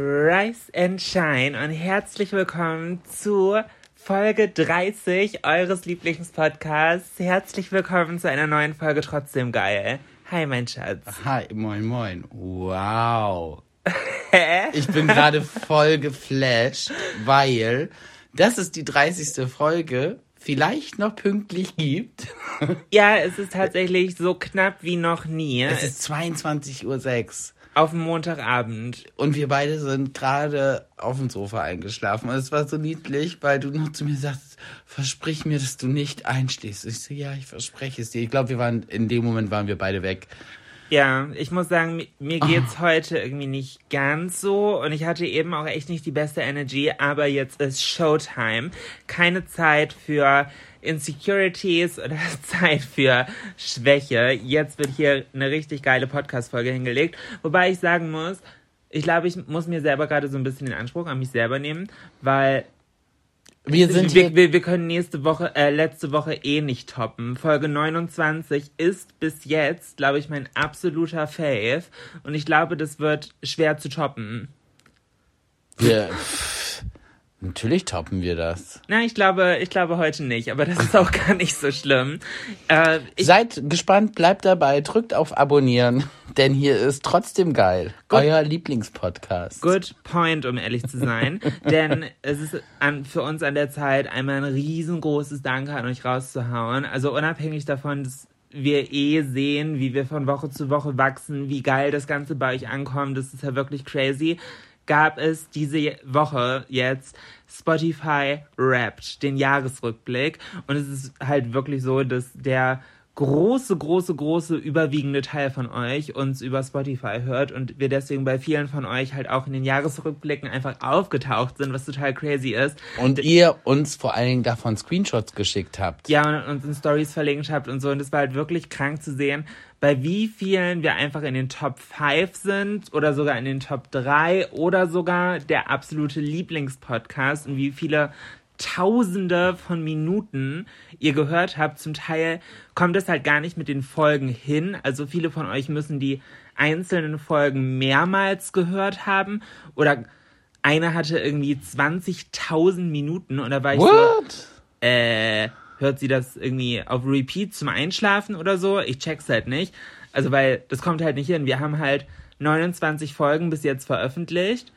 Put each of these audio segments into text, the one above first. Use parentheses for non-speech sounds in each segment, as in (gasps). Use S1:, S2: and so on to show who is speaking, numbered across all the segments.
S1: Rise and Shine und herzlich willkommen zu Folge 30 eures Lieblingspodcasts. Herzlich willkommen zu einer neuen Folge Trotzdem geil. Hi, mein Schatz.
S2: Hi, moin, moin. Wow.
S1: Hä?
S2: Ich bin gerade voll geflasht, weil das ist die 30. Folge, vielleicht noch pünktlich gibt.
S1: Ja, es ist tatsächlich so knapp wie noch nie.
S2: Es ist 22.06 Uhr
S1: auf dem Montagabend.
S2: und wir beide sind gerade auf dem Sofa eingeschlafen. Und es war so niedlich, weil du noch zu mir sagst, versprich mir, dass du nicht einschläfst. Ich so, ja, ich verspreche es dir. Ich glaube, wir waren, in dem Moment waren wir beide weg.
S1: Ja, ich muss sagen, mi- mir geht's heute irgendwie nicht ganz so und ich hatte eben auch echt nicht die beste Energy, aber jetzt ist Showtime. Keine Zeit für Insecurities oder (laughs) Zeit für Schwäche. Jetzt wird hier eine richtig geile Podcast-Folge hingelegt. Wobei ich sagen muss, ich glaube, ich muss mir selber gerade so ein bisschen den Anspruch an mich selber nehmen, weil
S2: Wir sind
S1: wir, wir, wir können nächste Woche, äh, letzte Woche eh nicht toppen. Folge 29 ist bis jetzt, glaube ich, mein absoluter Fave. Und ich glaube, das wird schwer zu toppen.
S2: wir pff, (laughs) natürlich toppen wir das.
S1: Na, ich glaube, ich glaube heute nicht, aber das ist auch (laughs) gar nicht so schlimm. Äh,
S2: Seid gespannt, bleibt dabei, drückt auf Abonnieren, (laughs) denn hier ist trotzdem geil. Euer Lieblingspodcast.
S1: Good point, um ehrlich zu sein. (laughs) Denn es ist an, für uns an der Zeit, einmal ein riesengroßes Danke an euch rauszuhauen. Also unabhängig davon, dass wir eh sehen, wie wir von Woche zu Woche wachsen, wie geil das Ganze bei euch ankommt, das ist ja wirklich crazy, gab es diese Woche jetzt Spotify Wrapped, den Jahresrückblick. Und es ist halt wirklich so, dass der große, große, große, überwiegende Teil von euch uns über Spotify hört und wir deswegen bei vielen von euch halt auch in den Jahresrückblicken einfach aufgetaucht sind, was total crazy ist.
S2: Und ihr uns vor allen Dingen davon Screenshots geschickt habt.
S1: Ja, und uns in Stories verlinkt habt und so. Und es war halt wirklich krank zu sehen, bei wie vielen wir einfach in den Top 5 sind oder sogar in den Top 3 oder sogar der absolute Lieblingspodcast und wie viele Tausende von Minuten ihr gehört habt. Zum Teil kommt es halt gar nicht mit den Folgen hin. Also viele von euch müssen die einzelnen Folgen mehrmals gehört haben oder einer hatte irgendwie 20.000 Minuten und da war ich so,
S2: What?
S1: äh, hört sie das irgendwie auf Repeat zum Einschlafen oder so? Ich check's halt nicht. Also, weil das kommt halt nicht hin. Wir haben halt 29 Folgen bis jetzt veröffentlicht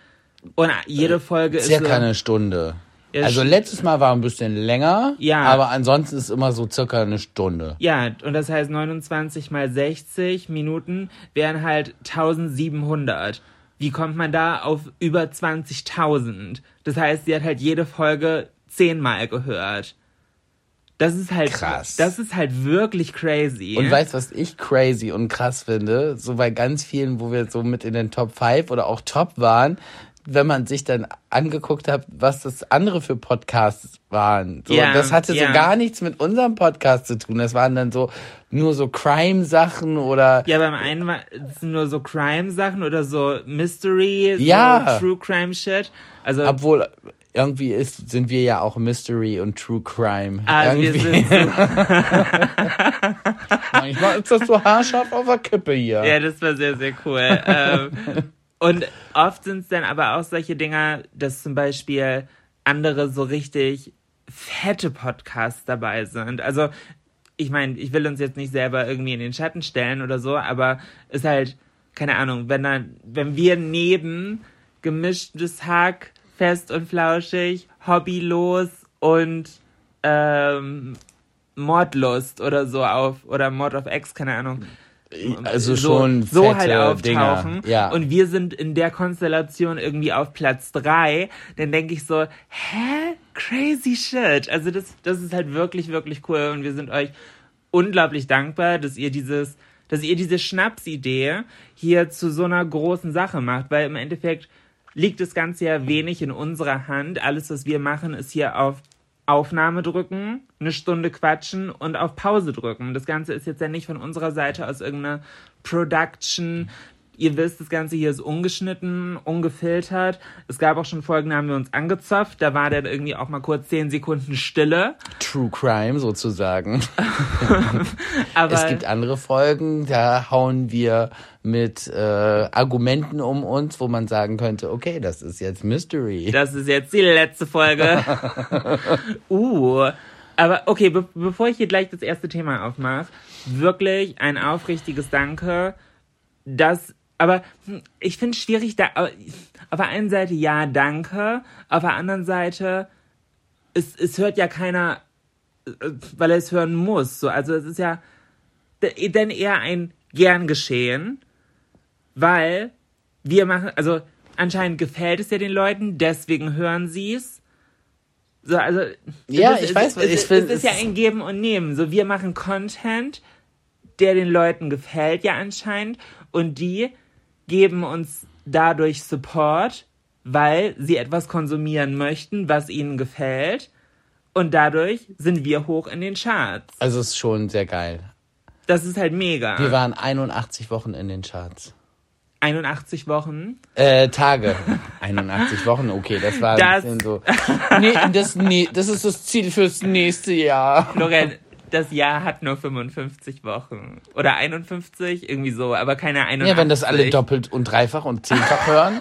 S1: und jede Folge ist
S2: Circa
S1: so,
S2: eine Stunde.
S1: Ja,
S2: Also letztes Mal war ein bisschen länger,
S1: Ja.
S2: aber ansonsten ist immer so circa eine Stunde.
S1: ja, und das heißt 29 mal 60 Minuten wären halt 1700. Wie kommt man da auf über 20.000? Das heißt, sie hat halt jede Folge zehnmal gehört. Das ist halt
S2: Krass.
S1: Das ist halt wirklich crazy.
S2: Und weißt du, was ich crazy und krass finde? So bei ganz vielen, wo wir so mit in den Top 5 oder auch Top waren, wenn man sich dann angeguckt hat, was das andere für Podcasts waren. So,
S1: Ja,
S2: das hatte
S1: ja.
S2: so gar nichts mit unserem Podcast zu tun. Das waren dann so nur so Crime-Sachen oder
S1: Ja, beim einen war es nur so Crime-Sachen oder so Mystery, so
S2: Ja.
S1: True Crime-Shit. Also,
S2: obwohl irgendwie ist, sind wir ja auch Mystery und True Crime.
S1: ah, wir
S2: irgendwie.
S1: sind (laughs) so,
S2: Manchmal ist das so haarscharf auf der Kippe hier.
S1: ja, das war sehr, sehr cool. ähm, und oft sind es dann aber auch solche Dinger, dass zum Beispiel andere so richtig fette Podcasts dabei sind. Also, ich meine, ich will uns jetzt nicht selber irgendwie in den Schatten stellen oder so, aber ist halt keine Ahnung, wenn dann, wenn wir neben gemischtes Hack, fest und flauschig, hobbylos und ähm, Mordlust oder so auf, oder Mord of X, keine Ahnung.
S2: Also
S1: so,
S2: schon
S1: so halt
S2: fette
S1: auftauchen
S2: Dinger. Ja.
S1: und wir sind in der Konstellation irgendwie auf Platz drei, dann denke ich so, hä? Crazy shit. Also das, das ist halt wirklich, wirklich cool und wir sind euch unglaublich dankbar, dass ihr dieses, dass ihr diese Schnapsidee hier zu so einer großen Sache macht, weil im Endeffekt liegt das Ganze ja wenig in unserer Hand. Alles, was wir machen, ist hier auf Aufnahme drücken, eine Stunde quatschen und auf Pause drücken. Das Ganze ist jetzt ja nicht von unserer Seite aus irgendeiner Production. Ihr wisst, das Ganze hier ist ungeschnitten, ungefiltert. Es gab auch schon Folgen, da haben wir uns angezopft. Da war dann irgendwie auch mal kurz zehn Sekunden Stille.
S2: True Crime sozusagen. (laughs)
S1: Aber
S2: Es gibt andere Folgen, da hauen wir mit äh, Argumenten um uns, wo man sagen könnte, okay, das ist jetzt Mystery.
S1: Das ist jetzt die letzte Folge. (laughs) uh. Aber okay, be bevor ich hier gleich das erste Thema aufmache, wirklich ein aufrichtiges Danke, dass, aber hm, ich finde es schwierig, da, auf der einen Seite ja, danke, auf der anderen Seite, es, es hört ja keiner, äh, weil er es hören muss. So, also es ist ja denn eher ein gern geschehen, weil wir machen, also anscheinend gefällt es ja den Leuten, deswegen hören sie es. So, also
S2: Ja,
S1: es
S2: ich weiß,
S1: es,
S2: ich
S1: ist-
S2: find,
S1: es ist ja
S2: es-
S1: ein Geben und Nehmen. So, wir machen Content, der den Leuten gefällt ja anscheinend und die geben uns dadurch Support, weil sie etwas konsumieren möchten, was ihnen gefällt und dadurch sind wir hoch in den Charts.
S2: Also es ist schon sehr geil.
S1: Das ist halt mega.
S2: Wir waren 81 Wochen in den Charts.
S1: 81 Wochen.
S2: Äh, Tage. (laughs) 81 Wochen, okay, das war
S1: Das-
S2: ein bisschen so. Nee, das, nee, das ist das Ziel fürs nächste Jahr.
S1: Florian, das Jahr hat nur 55 Wochen. Oder 51, irgendwie so, aber keine 81.
S2: Ja, wenn das alle doppelt und dreifach und zehnfach hören.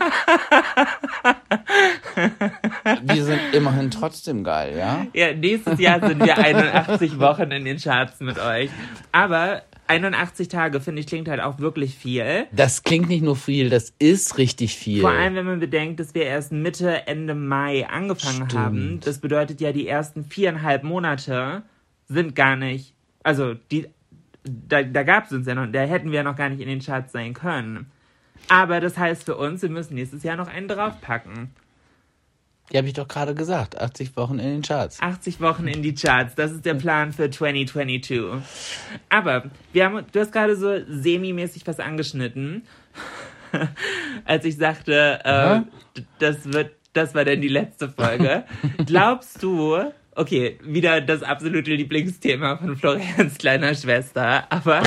S2: Wir sind immerhin trotzdem geil, ja?
S1: Ja, nächstes Jahr sind wir 81 Wochen in den Charts mit euch. Aber 81 Tage, finde ich, klingt halt auch wirklich viel.
S2: Das klingt nicht nur viel, das ist richtig viel.
S1: Vor allem, wenn man bedenkt, dass wir erst Mitte, Ende Mai angefangen
S2: Stimmt.
S1: haben. Das bedeutet ja, die ersten viereinhalb Monate sind gar nicht, also die, da, da gab es uns ja noch, da hätten wir noch gar nicht in den Charts sein können. Aber das heißt für uns, wir müssen nächstes Jahr noch einen draufpacken.
S2: Die habe ich doch gerade gesagt. 80 Wochen in den Charts.
S1: 80 Wochen in die Charts, das ist der Plan für 2022. Aber wir haben, du hast gerade so semi-mäßig was angeschnitten, (laughs) als ich sagte, äh, das wird, das war dann die letzte Folge. Glaubst du, okay, wieder das absolute Lieblingsthema von Florians kleiner Schwester, aber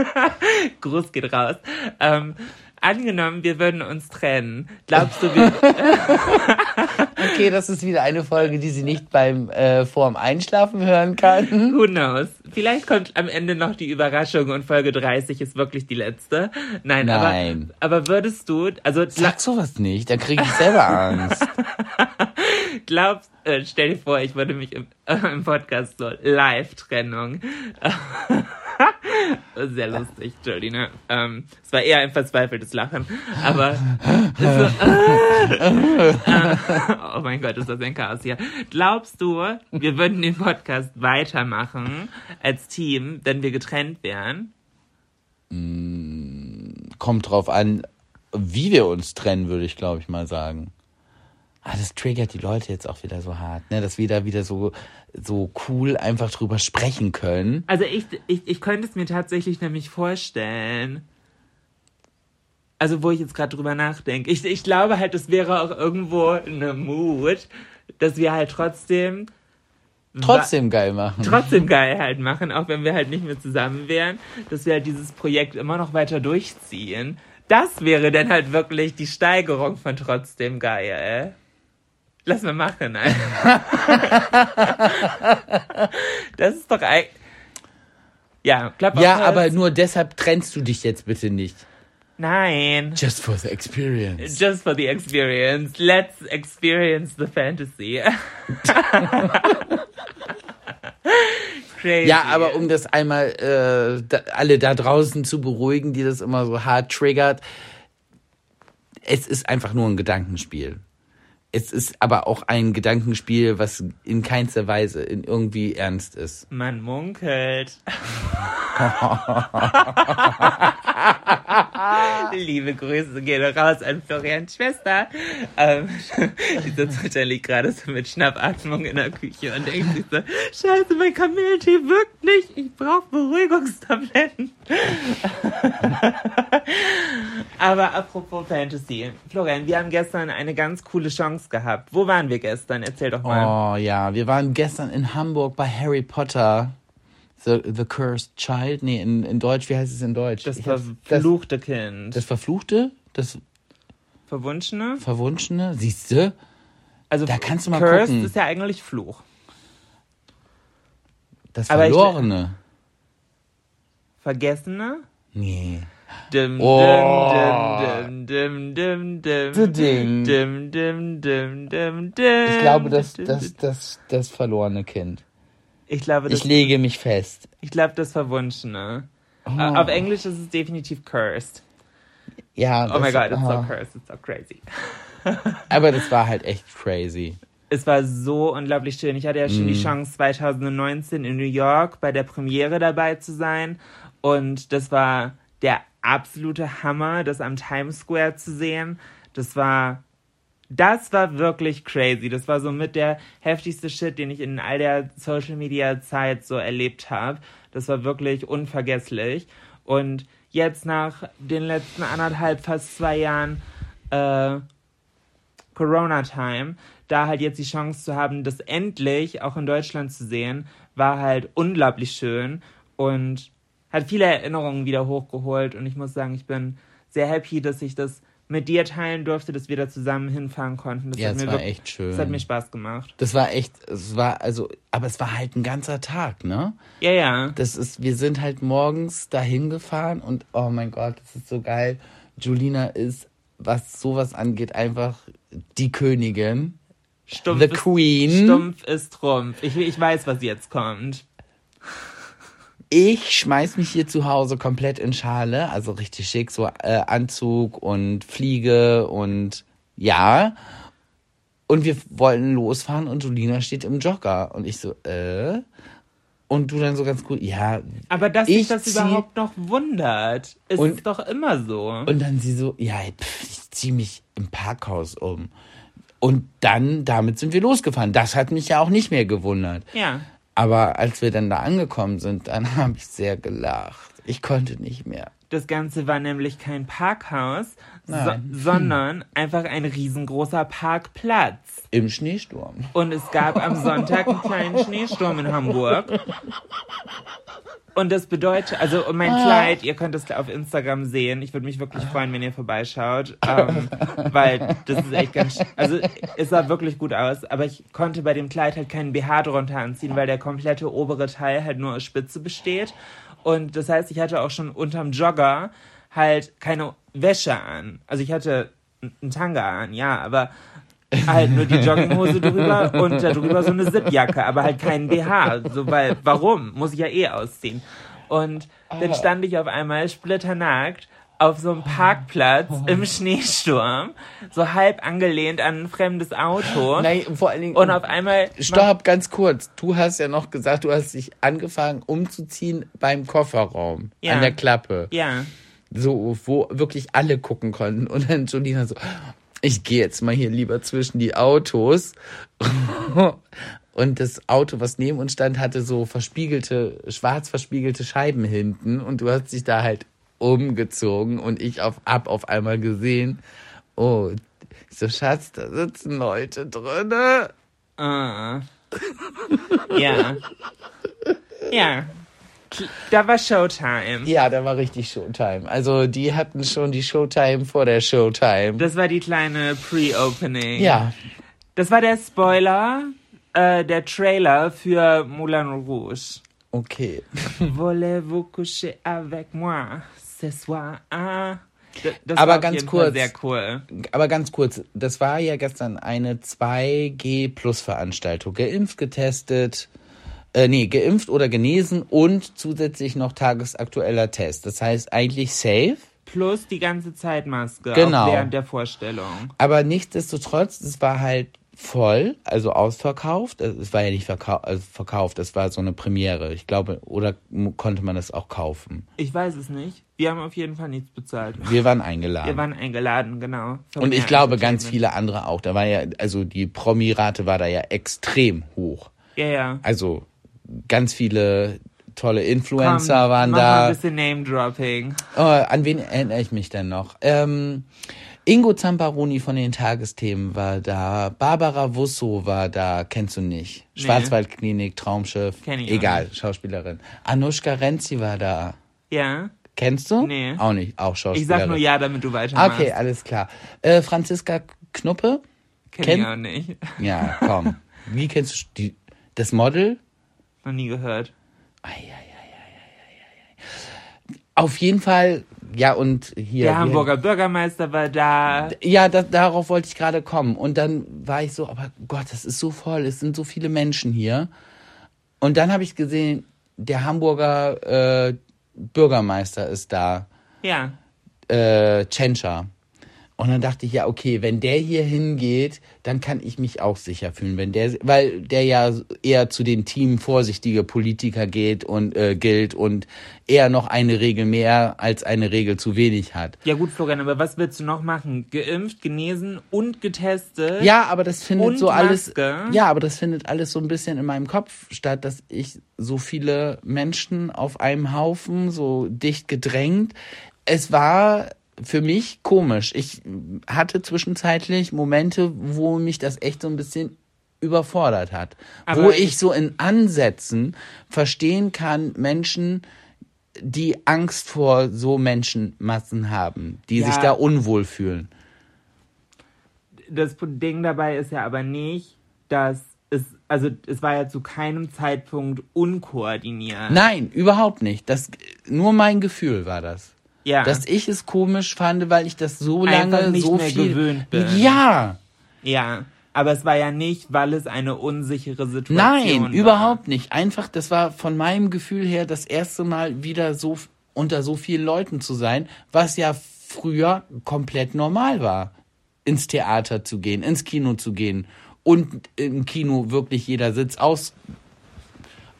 S1: (laughs) Gruß geht raus. Ähm, angenommen, wir würden uns trennen. Glaubst du, wir, (laughs)
S2: Okay, das ist wieder eine Folge, die sie nicht beim äh, vorm Einschlafen hören kann.
S1: Who knows? Vielleicht kommt am Ende noch die Überraschung und Folge 30 ist wirklich die letzte. Nein,
S2: Nein.
S1: Aber, aber würdest du, also
S2: Sag sowas nicht, dann kriege ich selber (laughs) Angst.
S1: Glaubst, äh, stell dir vor, ich würde mich im, äh, im Podcast so Live-Trennung. (laughs) Sehr lustig, Jolina. Ähm, es war eher ein verzweifeltes Lachen, aber so, oh mein Gott, ist das ein Chaos hier. Glaubst du, wir würden den Podcast weitermachen als Team, wenn wir getrennt wären?
S2: Kommt drauf an, wie wir uns trennen, würde ich glaube ich mal sagen. Ah, das triggert die Leute jetzt auch wieder so hart, ne? Dass wir da wieder so, so cool einfach drüber sprechen können.
S1: Also ich, ich, ich könnte es mir tatsächlich nämlich vorstellen. Also wo ich jetzt gerade drüber nachdenke. Ich, ich glaube halt, es wäre auch irgendwo eine Mut, dass wir halt trotzdem
S2: Trotzdem geil machen.
S1: trotzdem geil halt machen, auch wenn wir halt nicht mehr zusammen wären, dass wir halt dieses Projekt immer noch weiter durchziehen. Das wäre dann halt wirklich die Steigerung von trotzdem geil. Lass mal machen. (laughs) Das ist doch eigentlich. Ja, klapp auf
S2: ja, aber nur deshalb trennst du dich jetzt bitte nicht.
S1: Nein.
S2: Just for the experience.
S1: Just for the experience. Let's experience the fantasy. (laughs) crazy.
S2: Ja, aber um das einmal äh, da, alle da draußen zu beruhigen, die das immer so hart triggert, es ist einfach nur ein Gedankenspiel. Es ist aber auch ein Gedankenspiel, was in keinster Weise in irgendwie ernst ist.
S1: Man munkelt. (laughs) (laughs) Liebe Grüße gehen raus an Florians Schwester. Ähm, (laughs) die sitzt wahrscheinlich gerade so mit Schnappatmung in der Küche und denkt sich so, scheiße, mein Kamillentee wirkt nicht. Ich brauche Beruhigungstabletten. (laughs) Aber apropos Fantasy. Florian, wir haben gestern eine ganz coole Chance gehabt. Wo waren wir gestern? Erzähl doch mal.
S2: Oh ja, wir waren gestern in Hamburg bei Harry Potter. The, the Cursed Child? Nee, in, in Deutsch, wie heißt es in Deutsch?
S1: Das verfluchte Kind.
S2: Das Verfluchte? Das
S1: Verwunschene?
S2: Verwunschene? Siehst du?
S1: Also
S2: Da kannst du mal
S1: Cursed
S2: gucken.
S1: ist ja eigentlich Fluch.
S2: Das
S1: Aber ich-
S2: Verlorene?
S1: Vergessene?
S2: Nee.
S1: Dim,
S2: Oh.
S1: dim, dim, dim, dim,
S2: So
S1: dim.
S2: Ding.
S1: Dim, dim, dim, dim, dim.
S2: Ich glaube, das,
S1: Dim,
S2: das,
S1: dim.
S2: das, das verlorene Kind.
S1: Ich glaube, das,
S2: Ich lege mich fest.
S1: ich glaube, das Verwunschene.
S2: Oh.
S1: Äh, Auf Englisch ist es definitiv cursed.
S2: Ja,
S1: Oh my
S2: das-
S1: god, it's so cursed, it's so crazy. (laughs)
S2: Aber das war halt echt crazy.
S1: Es war so unglaublich schön. Ich hatte ja schon
S2: Mhm.
S1: die Chance, 2019 in New York bei der Premiere dabei zu sein. Und das war der absolute Hammer, das am Times Square zu sehen. Das war, das war wirklich crazy. Das war so mit der heftigste Shit, den ich in all der Social Media Zeit so erlebt habe. Das war wirklich unvergesslich. Und jetzt nach den letzten anderthalb, fast zwei Jahren, äh, Corona-Time, da halt jetzt die Chance zu haben, das endlich auch in Deutschland zu sehen, war halt unglaublich schön und hat viele Erinnerungen wieder hochgeholt und ich muss sagen, ich bin sehr happy, dass ich das mit dir teilen durfte, dass wir da zusammen hinfahren konnten. Das
S2: Ja,
S1: mir
S2: war
S1: wirklich-
S2: echt schön.
S1: Das hat mir Spaß gemacht.
S2: Das war echt, es war also, aber es war halt ein ganzer Tag, ne?
S1: Ja, ja.
S2: Das ist, wir sind halt morgens dahin gefahren und oh mein Gott, das ist so geil. Julina ist, was sowas angeht, einfach die Königin.
S1: Stumpf
S2: The
S1: ist,
S2: Queen.
S1: Stumpf ist Trumpf. Ich, ich weiß, was jetzt kommt.
S2: Ich schmeiß mich hier zu Hause komplett in Schale, also richtig schick, so äh, Anzug und Fliege und ja. Und wir wollten losfahren und Julina steht im Jogger und ich so, äh? Und du dann so ganz cool, ja.
S1: Aber dass sich
S2: Ich
S1: das
S2: zieh-
S1: überhaupt noch wundert, ist
S2: Und-
S1: doch immer so.
S2: Und dann sie so, ja, pff, ich zieh mich im Parkhaus um. Und dann, damit sind wir losgefahren. Das hat mich ja auch nicht mehr gewundert.
S1: ja.
S2: Aber als wir dann da angekommen sind, dann (laughs) habe ich sehr gelacht. Ich konnte nicht mehr.
S1: Das Ganze war nämlich kein Parkhaus, so, (laughs) sondern einfach ein riesengroßer Parkplatz.
S2: Im Schneesturm.
S1: Und es gab am Sonntag einen kleinen Schneesturm in Hamburg. Und das bedeutet, also mein Kleid, ihr könnt es auf Instagram sehen. Ich würde mich wirklich freuen, wenn ihr vorbeischaut, ähm, weil das ist echt ganz, also es sah wirklich gut aus, aber ich konnte bei dem Kleid halt keinen BH drunter anziehen, weil der komplette obere Teil halt nur aus Spitze besteht. Und das heißt, ich hatte auch schon unterm Jogger halt keine Wäsche an. Also ich hatte einen Tanga an, ja, aber halt nur die Jogginghose (laughs) drüber und darüber so eine Zipjacke, aber halt kein BH. So, weil, warum? Muss ich ja eh ausziehen. Und dann stand ich auf einmal splitternackt auf so einem Parkplatz im Schneesturm, so halb angelehnt an ein fremdes Auto.
S2: Nein, vor allen Dingen.
S1: Und auf einmal.
S2: Stopp, ganz kurz. Du hast ja noch gesagt, du hast dich angefangen umzuziehen beim Kofferraum.
S1: Ja.
S2: An der Klappe.
S1: Ja.
S2: So, wo wirklich alle gucken konnten. Und dann Julina so, ich gehe jetzt mal hier lieber zwischen die Autos. (laughs) Und das Auto, was neben uns stand, hatte so verspiegelte, schwarz verspiegelte Scheiben hinten. Und du hast dich da halt umgezogen und ich auf, hab auf einmal gesehen, oh, ich so, Schatz, da sitzen Leute drinne.
S1: Ah. Ja. Ja. Da war Showtime.
S2: Ja, da war richtig Showtime. Also die hatten schon die Showtime vor der Showtime.
S1: Das war die kleine Pre-Opening.
S2: ja,
S1: Das war der Spoiler, äh, der Trailer für Moulin Rouge.
S2: okay.
S1: Voulez-vous coucher avec moi ce soir? Ah. Das
S2: Aber ganz kurz.
S1: sehr cool.
S2: Aber ganz kurz, das war ja gestern eine 2G-Plus-Veranstaltung. Geimpft, getestet, Äh, nee, geimpft oder genesen und zusätzlich noch tagesaktueller Test. Das heißt eigentlich safe.
S1: Plus die ganze Zeit Maske.
S2: Genau.
S1: Während der Vorstellung.
S2: Aber nichtsdestotrotz, es war halt voll, also ausverkauft. Es war ja nicht verkau also verkauft, es war so eine Premiere. Ich glaube, oder konnte man das auch kaufen?
S1: Ich weiß es nicht. Wir haben auf jeden Fall nichts bezahlt.
S2: Wir waren eingeladen.
S1: Wir waren eingeladen, genau.
S2: Und ich glaube, ganz viele andere auch. Da war ja, also die Promi-Rate war da ja extrem hoch.
S1: Ja, ja.
S2: Also ganz viele tolle
S1: Komm,
S2: Influencer waren
S1: mach Mal
S2: da.
S1: ein bisschen Name-Dropping.
S2: Oh, an wen erinnere ich mich denn noch? Ähm, Ingo Zamparoni von den Tagesthemen war da. Barbara Wusso war da. Kennst du nicht?
S1: Nee.
S2: Schwarzwaldklinik, Traumschiff.
S1: Kenn ich auch
S2: Egal. Schauspielerin. Anushka Renzi war da.
S1: Ja.
S2: Kennst du?
S1: Nee.
S2: Auch nicht, auch
S1: Ich
S2: Schauspielerin.
S1: sag nur ja, damit du weitermachst.
S2: Okay, alles klar. Äh, Franziska Knuppe?
S1: Kenn
S2: kenn-
S1: ich auch nicht. (laughs)
S2: Ja, komm. Wie kennst du die, das Model?
S1: Noch nie gehört.
S2: Auf jeden Fall, ja, und hier.
S1: Der Hamburger Bürgermeister war da.
S2: Ja, da, darauf wollte ich gerade kommen. Und dann war ich so, aber Gott, das ist so voll, es sind so viele Menschen hier. Und dann habe ich gesehen, der Hamburger äh, Bürgermeister ist da,
S1: Ja.
S2: äh, Tschentscher. Und dann dachte ich, ja, okay, wenn der hier hingeht, dann kann ich mich auch sicher fühlen, wenn der, weil der ja eher zu den Team vorsichtige Politiker geht und äh, gilt und eher noch eine Regel mehr als eine Regel zu wenig hat.
S1: Ja gut, Florian, aber was willst du noch machen? Geimpft, genesen und getestet?
S2: Ja, aber das findet so alles.
S1: Maske?
S2: Ja, aber das findet alles so ein bisschen in meinem Kopf statt, dass ich so viele Menschen auf einem Haufen, so dicht gedrängt. Es war für mich komisch. Ich hatte zwischenzeitlich Momente, wo mich das echt so ein bisschen überfordert hat.
S1: Aber
S2: wo
S1: ich-
S2: so in Ansätzen verstehen kann, Menschen, die Angst vor so Menschenmassen haben, die
S1: Ja.
S2: sich da unwohl fühlen.
S1: Das Ding dabei ist ja aber nicht, dass es, also es war ja zu keinem Zeitpunkt unkoordiniert.
S2: Nein, überhaupt nicht. Das nur mein Gefühl war das.
S1: Ja.
S2: Dass ich es komisch fand, weil ich das so
S1: Einfach
S2: lange
S1: nicht
S2: so
S1: mehr
S2: viel
S1: gewöhnt bin.
S2: Ja,
S1: ja. Aber es war ja nicht, weil es eine unsichere Situation
S2: nein,
S1: war.
S2: überhaupt nicht. Einfach, das war von meinem Gefühl her das erste Mal wieder so unter so vielen Leuten zu sein, was ja früher komplett normal war. Ins Theater zu gehen, ins Kino zu gehen und im Kino wirklich jeder Sitz aus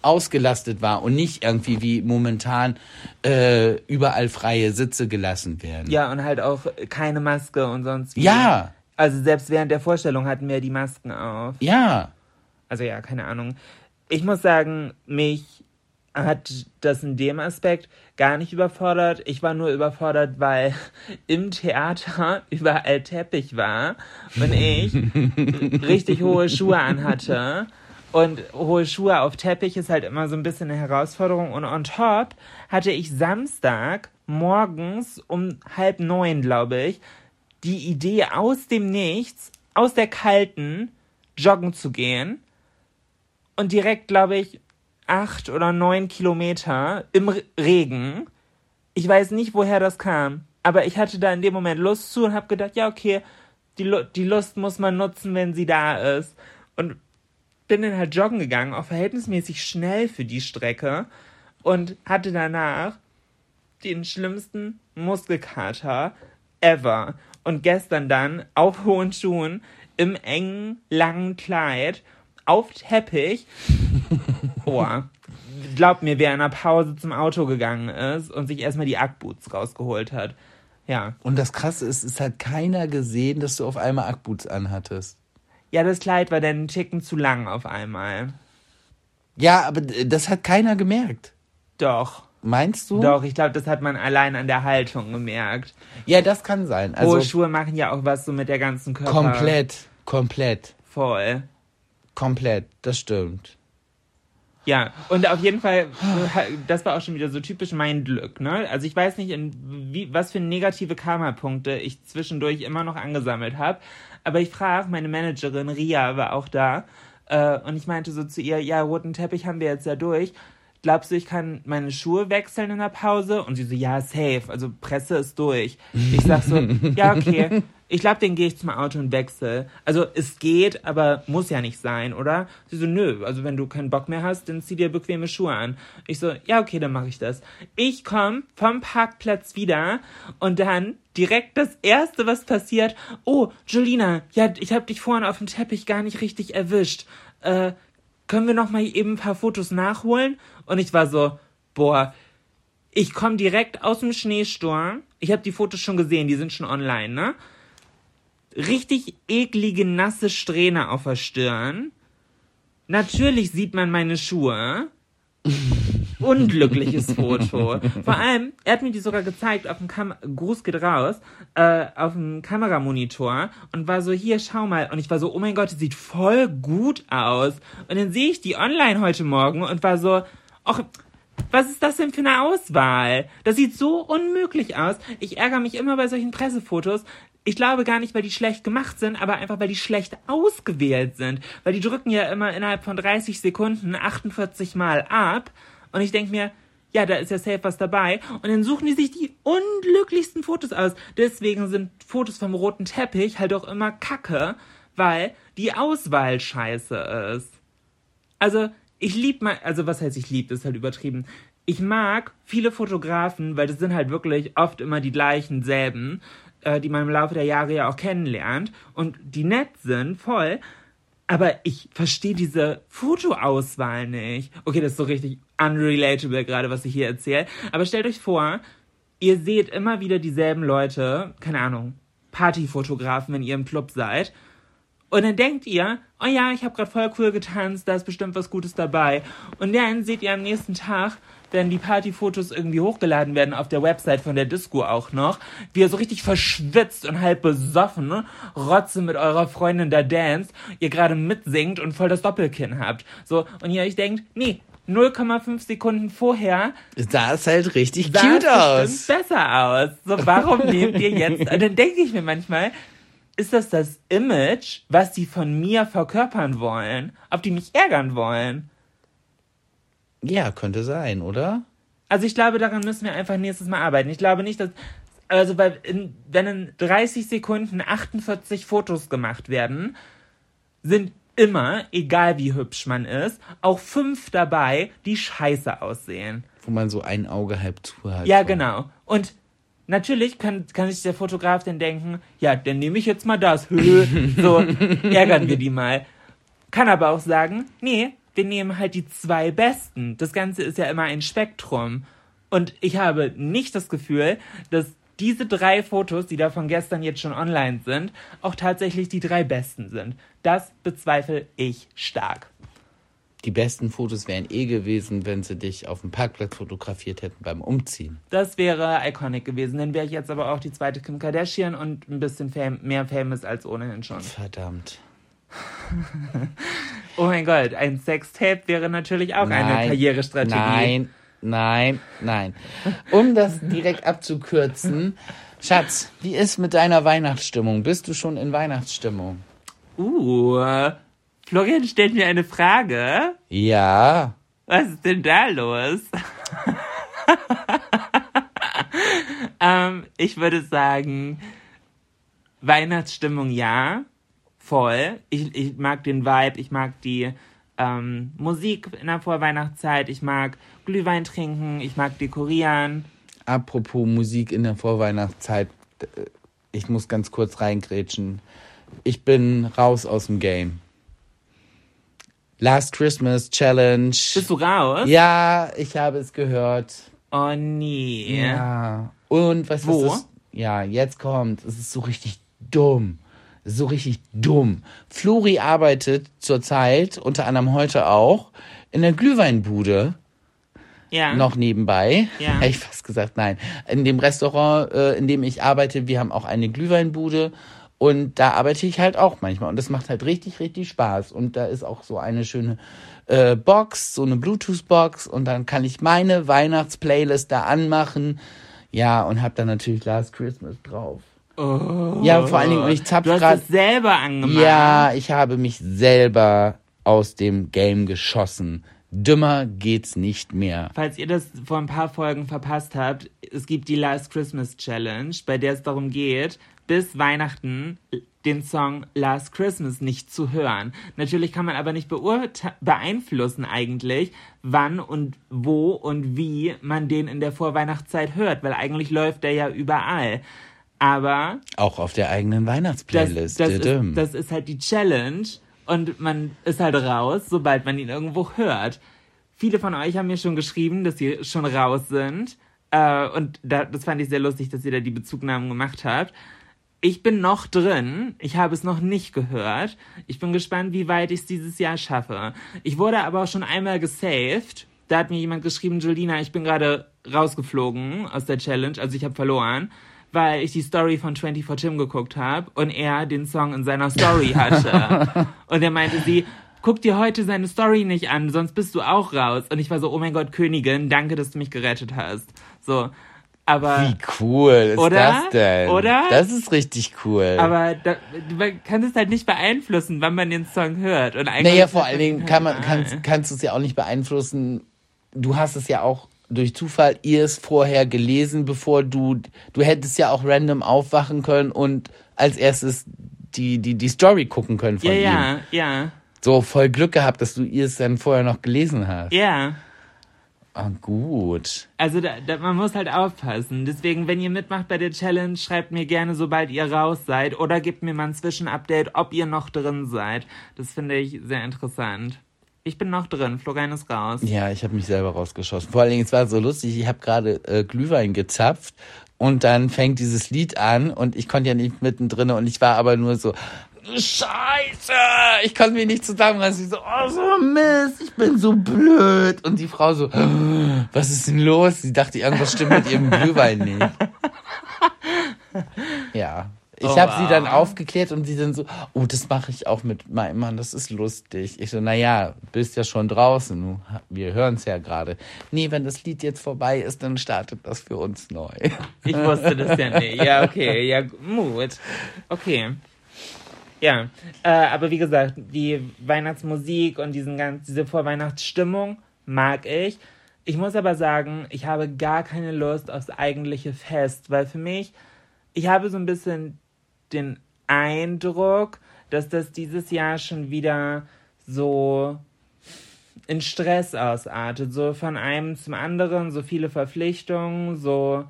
S2: ausgelastet war und nicht irgendwie wie momentan äh, überall freie Sitze gelassen werden.
S1: Ja, und halt auch keine Maske und sonst wie.
S2: Ja,
S1: Also selbst während der Vorstellung hatten wir die Masken auf.
S2: ja.
S1: Also ja, keine Ahnung. Ich muss sagen, mich hat das in dem Aspekt gar nicht überfordert. Ich war nur überfordert, weil (laughs) im Theater (laughs) überall Teppich war und ich (laughs) richtig hohe Schuhe anhatte. Und hohe Schuhe auf Teppich ist halt immer so ein bisschen eine Herausforderung. Und on top hatte ich Samstag morgens um halb neun, glaube ich, die Idee aus dem Nichts, aus der kalten, joggen zu gehen und direkt, glaube ich, acht oder neun Kilometer im Re- Regen. Ich weiß nicht, woher das kam, aber ich hatte da in dem Moment Lust zu und habe gedacht, ja, okay, die, Lu die Lust muss man nutzen, wenn sie da ist. Und bin dann halt joggen gegangen, auch verhältnismäßig schnell für die Strecke und hatte danach den schlimmsten Muskelkater ever. Und gestern dann auf hohen Schuhen im engen, langen Kleid auf Teppich. (laughs) Boah. Glaub mir, wer in einer Pause zum Auto gegangen ist und sich erstmal die Ackboots rausgeholt hat. Ja.
S2: Und das Krasse ist, es hat keiner gesehen, dass du auf einmal Ackboots anhattest.
S1: Ja, das Kleid war dann Ticken zu lang auf einmal.
S2: Ja, aber das hat keiner gemerkt.
S1: Doch.
S2: Meinst du?
S1: Doch, ich glaube, das hat man allein an der Haltung gemerkt.
S2: Ja, das kann sein. Also
S1: Hohe Schuhe machen ja auch was so mit der ganzen Körper.
S2: komplett, komplett,
S1: Voll.
S2: komplett. Das stimmt.
S1: Ja, und auf jeden Fall, das war auch schon wieder so typisch mein Glück, ne? Also ich weiß nicht, in wie, was für negative Karma-Punkte ich zwischendurch immer noch angesammelt habe, aber ich frage, meine Managerin Ria war auch da, äh, und ich meinte so zu ihr, ja, roten Teppich haben wir jetzt ja durch. Glaubst du, ich kann meine Schuhe wechseln in der Pause? Und sie so, ja, safe, also Presse ist durch. Ich sag so, ja, okay. Ich glaube, den gehe ich zum Auto und wechsel. Also es geht, aber muss ja nicht sein, oder? Sie so, nö, also wenn du keinen Bock mehr hast, dann zieh dir bequeme Schuhe an. Ich so, ja, okay, dann mache ich das. Ich komme vom Parkplatz wieder und dann direkt das erste, was passiert, oh, Julina, ja, ich habe dich vorhin auf dem Teppich gar nicht richtig erwischt. Äh, können wir noch mal eben ein paar Fotos nachholen? Und ich war so, boah, ich komme direkt aus dem Schneesturm. Ich habe die Fotos schon gesehen, die sind schon online, ne? Richtig eklige, nasse Strähne auf der Stirn. Natürlich sieht man meine Schuhe. Unglückliches Foto. Vor allem, er hat mir die sogar gezeigt auf dem Kam Gruß geht raus, äh, auf dem Kameramonitor und war so, hier, schau mal. Und ich war so, oh mein Gott, die sieht voll gut aus. Und dann sehe ich die online heute Morgen und war so, ach, was ist das denn für eine Auswahl? Das sieht so unmöglich aus. Ich ärgere mich immer bei solchen Pressefotos. Ich glaube gar nicht, weil die schlecht gemacht sind, aber einfach, weil die schlecht ausgewählt sind. Weil die drücken ja immer innerhalb von 30 Sekunden 48 Mal ab. Und ich denke mir, ja, da ist ja safe was dabei. Und dann suchen die sich die unglücklichsten Fotos aus. Deswegen sind Fotos vom roten Teppich halt auch immer kacke, weil die Auswahl scheiße ist. Also, ich lieb mal, also was heißt ich lieb, das ist halt übertrieben. Ich mag viele Fotografen, weil das sind halt wirklich oft immer die gleichen selben, äh, die man im Laufe der Jahre ja auch kennenlernt und die nett sind, voll. Aber ich verstehe diese Fotoauswahl nicht. Okay, das ist so richtig unrelatable gerade, was ich hier erzähle. Aber stellt euch vor, ihr seht immer wieder dieselben Leute, keine Ahnung, Partyfotografen, wenn ihr im Club seid. Und dann denkt ihr, oh ja, ich habe gerade voll cool getanzt, da ist bestimmt was Gutes dabei. Und dann seht ihr am nächsten Tag, wenn die Partyfotos irgendwie hochgeladen werden auf der Website von der Disco auch noch, wie ihr so richtig verschwitzt und halb besoffen, ne? Rotze mit eurer Freundin da dance, ihr gerade mitsingt und voll das Doppelkinn habt. So, und ihr euch denkt, nee, 0,5 Sekunden vorher
S2: Sah es halt richtig
S1: sah
S2: cute
S1: es
S2: aus.
S1: besser aus. So, warum (laughs) nehmt ihr jetzt? Und dann denke ich mir manchmal, ist das das Image, was die von mir verkörpern wollen? Ob die mich ärgern wollen?
S2: Ja, könnte sein, oder?
S1: Also ich glaube, daran müssen wir einfach nächstes Mal arbeiten. Ich glaube nicht, dass, also weil in, wenn in 30 Sekunden 48 Fotos gemacht werden, sind immer, egal wie hübsch man ist, auch fünf dabei, die scheiße aussehen.
S2: Wo man so ein Auge halb zu hat.
S1: Ja, genau. Und natürlich kann, kann sich der Fotograf dann denken, ja, dann nehme ich jetzt mal das. Hö, (laughs) so ärgern wir die mal. Kann aber auch sagen, nee, wir nehmen halt die zwei besten. Das Ganze ist ja immer ein Spektrum. Und ich habe nicht das Gefühl, dass diese drei Fotos, die da von gestern jetzt schon online sind, auch tatsächlich die drei besten sind. Das bezweifle ich stark.
S2: Die besten Fotos wären eh gewesen, wenn sie dich auf dem Parkplatz fotografiert hätten beim Umziehen.
S1: Das wäre iconic gewesen. Dann wäre ich jetzt aber auch die zweite Kim Kardashian und ein bisschen fam mehr famous als ohnehin schon.
S2: Verdammt. (laughs)
S1: Oh mein Gott, ein Sextape wäre natürlich auch eine
S2: Nein,
S1: Karrierestrategie.
S2: Nein, nein, nein. Um das direkt abzukürzen, Schatz, wie ist mit deiner Weihnachtsstimmung? Bist du schon in Weihnachtsstimmung?
S1: Uh, Florian stellt mir eine Frage.
S2: Ja.
S1: Was ist denn da los? (laughs) ähm, ich würde sagen, Weihnachtsstimmung ja, voll. Ich, ich mag den Vibe, ich mag die ähm, Musik in der Vorweihnachtszeit, ich mag Glühwein trinken, ich mag dekorieren.
S2: Apropos Musik in der Vorweihnachtszeit, äh, ich muss ganz kurz reingrätschen. Ich bin raus aus dem Game. Last Christmas Challenge.
S1: Bist du raus?
S2: Ja, ich habe es gehört.
S1: Oh nee.
S2: Ja. Und du,
S1: Wo?
S2: was das? Ja, jetzt kommt. Es ist so richtig dumm. So richtig dumm. Flori arbeitet zurzeit, unter anderem heute auch, in der Glühweinbude.
S1: Ja.
S2: Noch nebenbei.
S1: Ja.
S2: Hätte ich fast gesagt, nein. In dem Restaurant, äh, in dem ich arbeite, wir haben auch eine Glühweinbude. Und da arbeite ich halt auch manchmal. Und das macht halt richtig, richtig Spaß. Und da ist auch so eine schöne äh, Box, so eine Bluetooth-Box. Und dann kann ich meine Weihnachtsplaylist da anmachen. Ja, und hab dann natürlich Last Christmas drauf. Ja, vor allen Dingen, und ich zapf
S1: Du hast
S2: gerade.
S1: es selber angemacht.
S2: Ja, ich habe mich selber aus dem Game geschossen. Dümmer geht's nicht mehr.
S1: Falls ihr das vor ein paar Folgen verpasst habt, es gibt die Last Christmas Challenge, bei der es darum geht, bis Weihnachten den Song Last Christmas nicht zu hören. Natürlich kann man aber nicht beeinflussen eigentlich, wann und wo und wie man den in der Vorweihnachtszeit hört, weil eigentlich läuft der ja überall. Aber
S2: auch auf der eigenen Weihnachtsplaylist.
S1: Das, das, ist, das ist halt die Challenge und man ist halt raus, sobald man ihn irgendwo hört. Viele von euch haben mir schon geschrieben, dass sie schon raus sind. Äh, und da, das fand ich sehr lustig, dass ihr da die Bezugnahmen gemacht habt. Ich bin noch drin. Ich habe es noch nicht gehört. Ich bin gespannt, wie weit ich es dieses Jahr schaffe. Ich wurde aber auch schon einmal gesaved. Da hat mir jemand geschrieben, Jolina, ich bin gerade rausgeflogen aus der Challenge. Also ich habe verloren, weil ich die Story von 24 Tim geguckt habe und er den Song in seiner Story hatte. (laughs) und er meinte sie, guck dir heute seine Story nicht an, sonst bist du auch raus. Und ich war so, oh mein Gott, Königin, danke, dass du mich gerettet hast. So. Aber,
S2: Wie cool ist
S1: oder?
S2: das denn?
S1: Oder?
S2: Das ist richtig cool.
S1: Aber da, man kann es halt nicht beeinflussen, wann man den Song hört. Und
S2: naja, vor allen Dingen kann man, kannst, kannst du es ja auch nicht beeinflussen. Du hast es ja auch durch Zufall ihr es vorher gelesen, bevor du, du hättest ja auch random aufwachen können und als erstes die, die, die Story gucken können von
S1: ja,
S2: ihm.
S1: Ja, ja.
S2: So voll Glück gehabt, dass du ihr es dann vorher noch gelesen hast.
S1: Ja.
S2: Ah, gut.
S1: Also da, da, man muss halt aufpassen. Deswegen, wenn ihr mitmacht bei der Challenge, schreibt mir gerne, sobald ihr raus seid. Oder gebt mir mal ein Zwischenupdate, ob ihr noch drin seid. Das finde ich sehr interessant. Ich bin noch drin, Florian ist raus.
S2: Ja, ich habe mich selber rausgeschossen. Vor allen Dingen, es war so lustig, ich habe gerade äh, Glühwein gezapft und dann fängt dieses Lied an und ich konnte ja nicht mittendrin und ich war aber nur so, Scheiße! Ich konnte mich nicht zusammenreißen. Ich so, oh, so Mist, ich bin so blöd. Und die Frau so, (gasps) was ist denn los? Sie dachte, irgendwas stimmt mit ihrem Glühwein nicht. Ja. Ich oh, habe sie dann aufgeklärt und sie dann so, oh, das mache ich auch mit meinem Mann, das ist lustig. Ich so, naja, bist ja schon draußen, wir hören es ja gerade. Nee, wenn das Lied jetzt vorbei ist, dann startet das für uns neu. (laughs)
S1: Ich wusste das ja nicht. Ja, okay, ja, Mut. Okay. Ja, äh, aber wie gesagt, die Weihnachtsmusik und diesen ganz, diese Vorweihnachtsstimmung mag ich. Ich muss aber sagen, ich habe gar keine Lust aufs eigentliche Fest, weil für mich, ich habe so ein bisschen den Eindruck, dass das dieses Jahr schon wieder so in Stress ausartet, so von einem zum anderen, so viele Verpflichtungen, so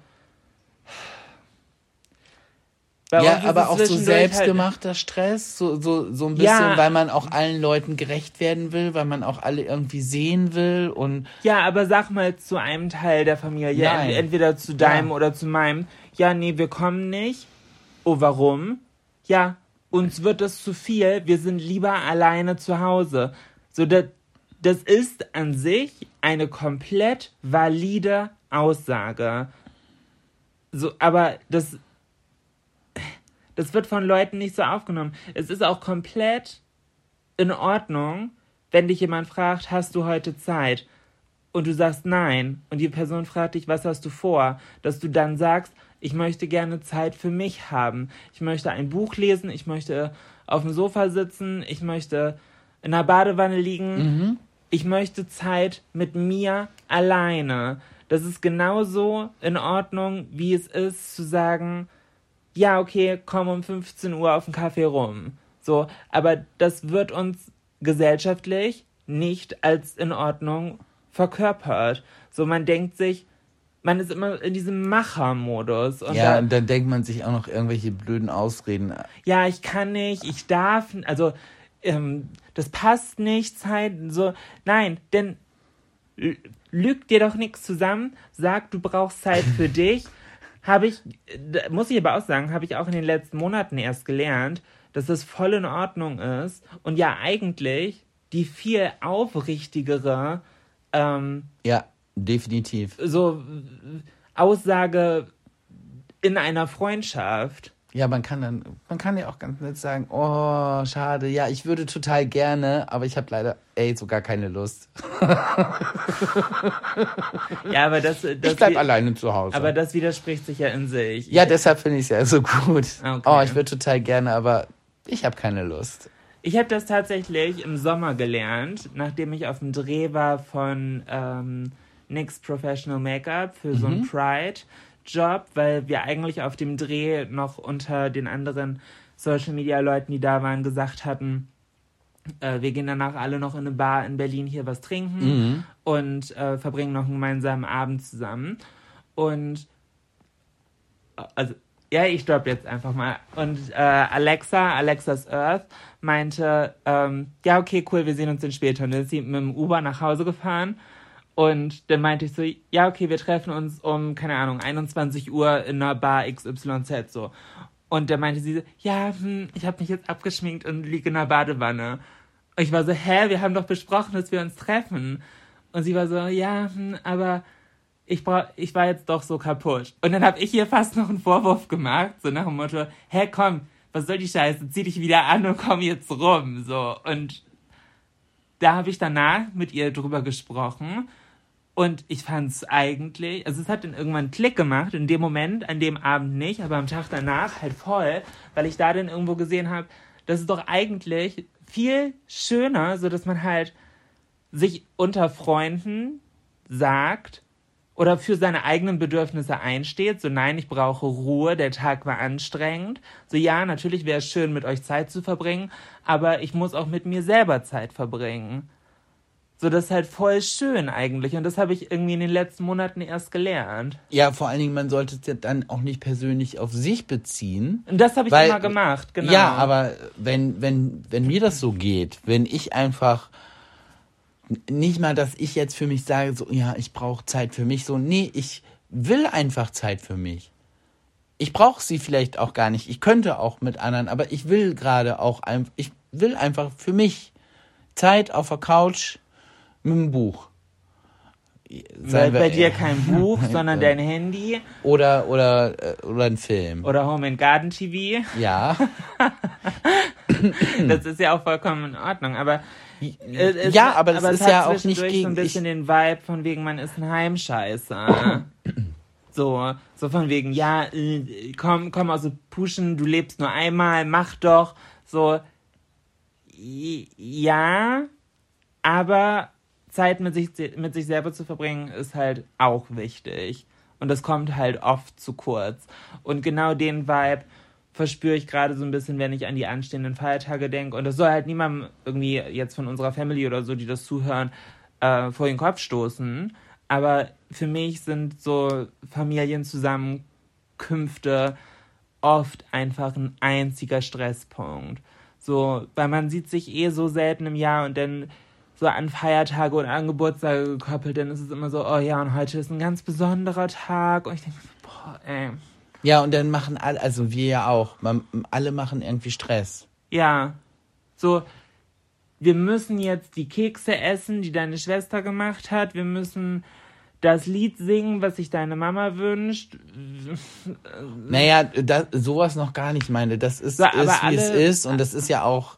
S2: bei ja, aber auch so selbstgemachter halt Stress, so, so, so ein bisschen, ja, weil man auch allen Leuten gerecht werden will, weil man auch alle irgendwie sehen will und.
S1: Ja, aber sag mal zu einem Teil der Familie, Nein. entweder zu deinem ja. oder zu meinem, ja, nee, wir kommen nicht. Oh, warum? Ja, uns wird das zu viel, wir sind lieber alleine zu Hause. So, das, das ist an sich eine komplett valide Aussage. So, aber das das wird von Leuten nicht so aufgenommen. Es ist auch komplett in Ordnung, wenn dich jemand fragt, hast du heute Zeit? Und du sagst nein. Und die Person fragt dich, was hast du vor? Dass du dann sagst, ich möchte gerne Zeit für mich haben. Ich möchte ein Buch lesen, ich möchte auf dem Sofa sitzen, ich möchte in der Badewanne liegen. Mhm. Ich möchte Zeit mit mir alleine. Das ist genauso in Ordnung, wie es ist zu sagen, ja, okay, komm um 15 Uhr auf den Kaffee rum. So, aber das wird uns gesellschaftlich nicht als in Ordnung verkörpert. So, man denkt sich, man ist immer in diesem Machermodus.
S2: Und ja, da, und dann denkt man sich auch noch irgendwelche blöden Ausreden.
S1: Ja, ich kann nicht, ich darf, also ähm, das passt nicht, Zeit, so. Nein, denn lüg dir doch nichts zusammen, sag, du brauchst Zeit für (laughs) dich habe ich, muss ich aber auch sagen, habe ich auch in den letzten Monaten erst gelernt, dass es voll in Ordnung ist und ja eigentlich die viel aufrichtigere ähm,
S2: ja definitiv
S1: so Aussage in einer Freundschaft
S2: ja, man kann dann, man kann ja auch ganz nett sagen, oh, schade, ja, ich würde total gerne, aber ich habe leider, ey, sogar keine Lust. (laughs)
S1: ja, aber das, das
S2: ich bleib alleine zu Hause.
S1: Aber das widerspricht sich ja in sich.
S2: Ja, deshalb finde ich es ja so gut. Okay. Oh, ich würde total gerne, aber ich habe keine Lust.
S1: Ich habe das tatsächlich im Sommer gelernt, nachdem ich auf dem Dreh war von ähm, NYX Professional Make-up für mhm. so ein Pride Job, weil wir eigentlich auf dem Dreh noch unter den anderen Social Media Leuten, die da waren, gesagt hatten, äh, wir gehen danach alle noch in eine Bar in Berlin hier was trinken
S2: Mhm.
S1: und äh, verbringen noch einen gemeinsamen Abend zusammen. Und also ja, ich stopp jetzt einfach mal. Und äh, Alexa, Alexas Earth, meinte, ähm, ja, okay, cool, wir sehen uns dann später. Und dann ist sie mit dem Uber nach Hause gefahren. Und dann meinte ich so, ja, okay, wir treffen uns um, keine Ahnung, 21 Uhr in einer Bar XYZ so. Und dann meinte sie so, ja, hm, ich habe mich jetzt abgeschminkt und liege in der Badewanne. Und ich war so, hä, wir haben doch besprochen, dass wir uns treffen. Und sie war so, ja, hm, aber ich, brauch, ich war jetzt doch so kaputt. Und dann habe ich ihr fast noch einen Vorwurf gemacht, so nach dem Motto, hä, komm, was soll die Scheiße, zieh dich wieder an und komm jetzt rum, so. Und da habe ich danach mit ihr drüber gesprochen und ich fand es eigentlich, also es hat dann irgendwann einen Klick gemacht, in dem Moment, an dem Abend nicht, aber am Tag danach halt voll, weil ich da dann irgendwo gesehen habe, das ist doch eigentlich viel schöner, so dass man halt sich unter Freunden sagt oder für seine eigenen Bedürfnisse einsteht, so nein, ich brauche Ruhe, der Tag war anstrengend, so ja, natürlich wäre es schön, mit euch Zeit zu verbringen, aber ich muss auch mit mir selber Zeit verbringen. So, das ist halt voll schön eigentlich. Und das habe ich irgendwie in den letzten Monaten erst gelernt.
S2: Ja, vor allen Dingen, man sollte es ja dann auch nicht persönlich auf sich beziehen.
S1: Und das habe ich
S2: Weil-
S1: immer gemacht, genau.
S2: Ja, aber wenn, wenn, wenn mir das so geht, wenn ich einfach nicht mal, dass ich jetzt für mich sage, so, ja, ich brauche Zeit für mich, so, nee, ich will einfach Zeit für mich. Ich brauche sie vielleicht auch gar nicht. Ich könnte auch mit anderen, aber ich will gerade auch einfach, ich will einfach für mich Zeit auf der Couch mit dem Buch. Wir-
S1: bei dir kein Buch, (laughs) sondern dein Handy
S2: Oder, oder, äh, oder ein Film.
S1: oder Home and Garden TV.
S2: ja. (laughs)
S1: Das ist ja auch vollkommen in Ordnung. Aber es,
S2: Ja, aber das ist
S1: es hat
S2: ja auch nicht
S1: zwischendurch so
S2: gegen-
S1: ein bisschen den Vibe von wegen, man ist ein Heimscheißer. (coughs) so, so von wegen, ja, äh, komm, komm aus dem Pushen, du lebst nur einmal, mach doch. So, ja, aber Zeit mit sich, mit sich selber zu verbringen ist halt auch wichtig. Und das kommt halt oft zu kurz. Und genau den Vibe verspüre ich gerade so ein bisschen, wenn ich an die anstehenden Feiertage denke. Und das soll halt niemandem irgendwie jetzt von unserer Family oder so, die das zuhören, äh, vor den Kopf stoßen. Aber für mich sind so Familienzusammenkünfte oft einfach ein einziger Stresspunkt. So, weil man sieht sich eh so selten im Jahr und dann so an Feiertage oder an Geburtstage gekoppelt, dann ist es immer so, oh ja, und heute ist ein ganz besonderer Tag. Und ich denke, boah, ey.
S2: Ja, und dann machen alle, also wir ja auch, man, alle machen irgendwie Stress.
S1: Ja, so, wir müssen jetzt die Kekse essen, die deine Schwester gemacht hat. Wir müssen das Lied singen, was sich deine Mama wünscht.
S2: Naja, das, sowas noch gar nicht, meine. Das ist,
S1: So,
S2: ist wie es
S1: alle-
S2: ist und das ist ja auch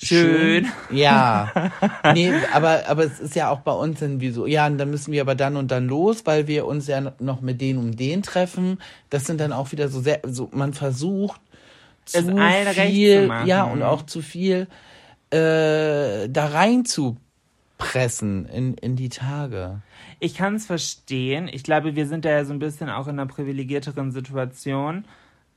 S1: Schön.
S2: Ja. Nee, aber, aber es ist ja auch bei uns irgendwie so, ja, und dann müssen wir aber dann und dann los, weil wir uns ja noch mit denen um den treffen. Das sind dann auch wieder so sehr, so, man versucht zu viel,
S1: zu machen.
S2: ja, und auch zu viel äh, da rein zu pressen in, in die Tage.
S1: Ich kann es verstehen. Ich glaube, wir sind da ja so ein bisschen auch in einer privilegierteren Situation.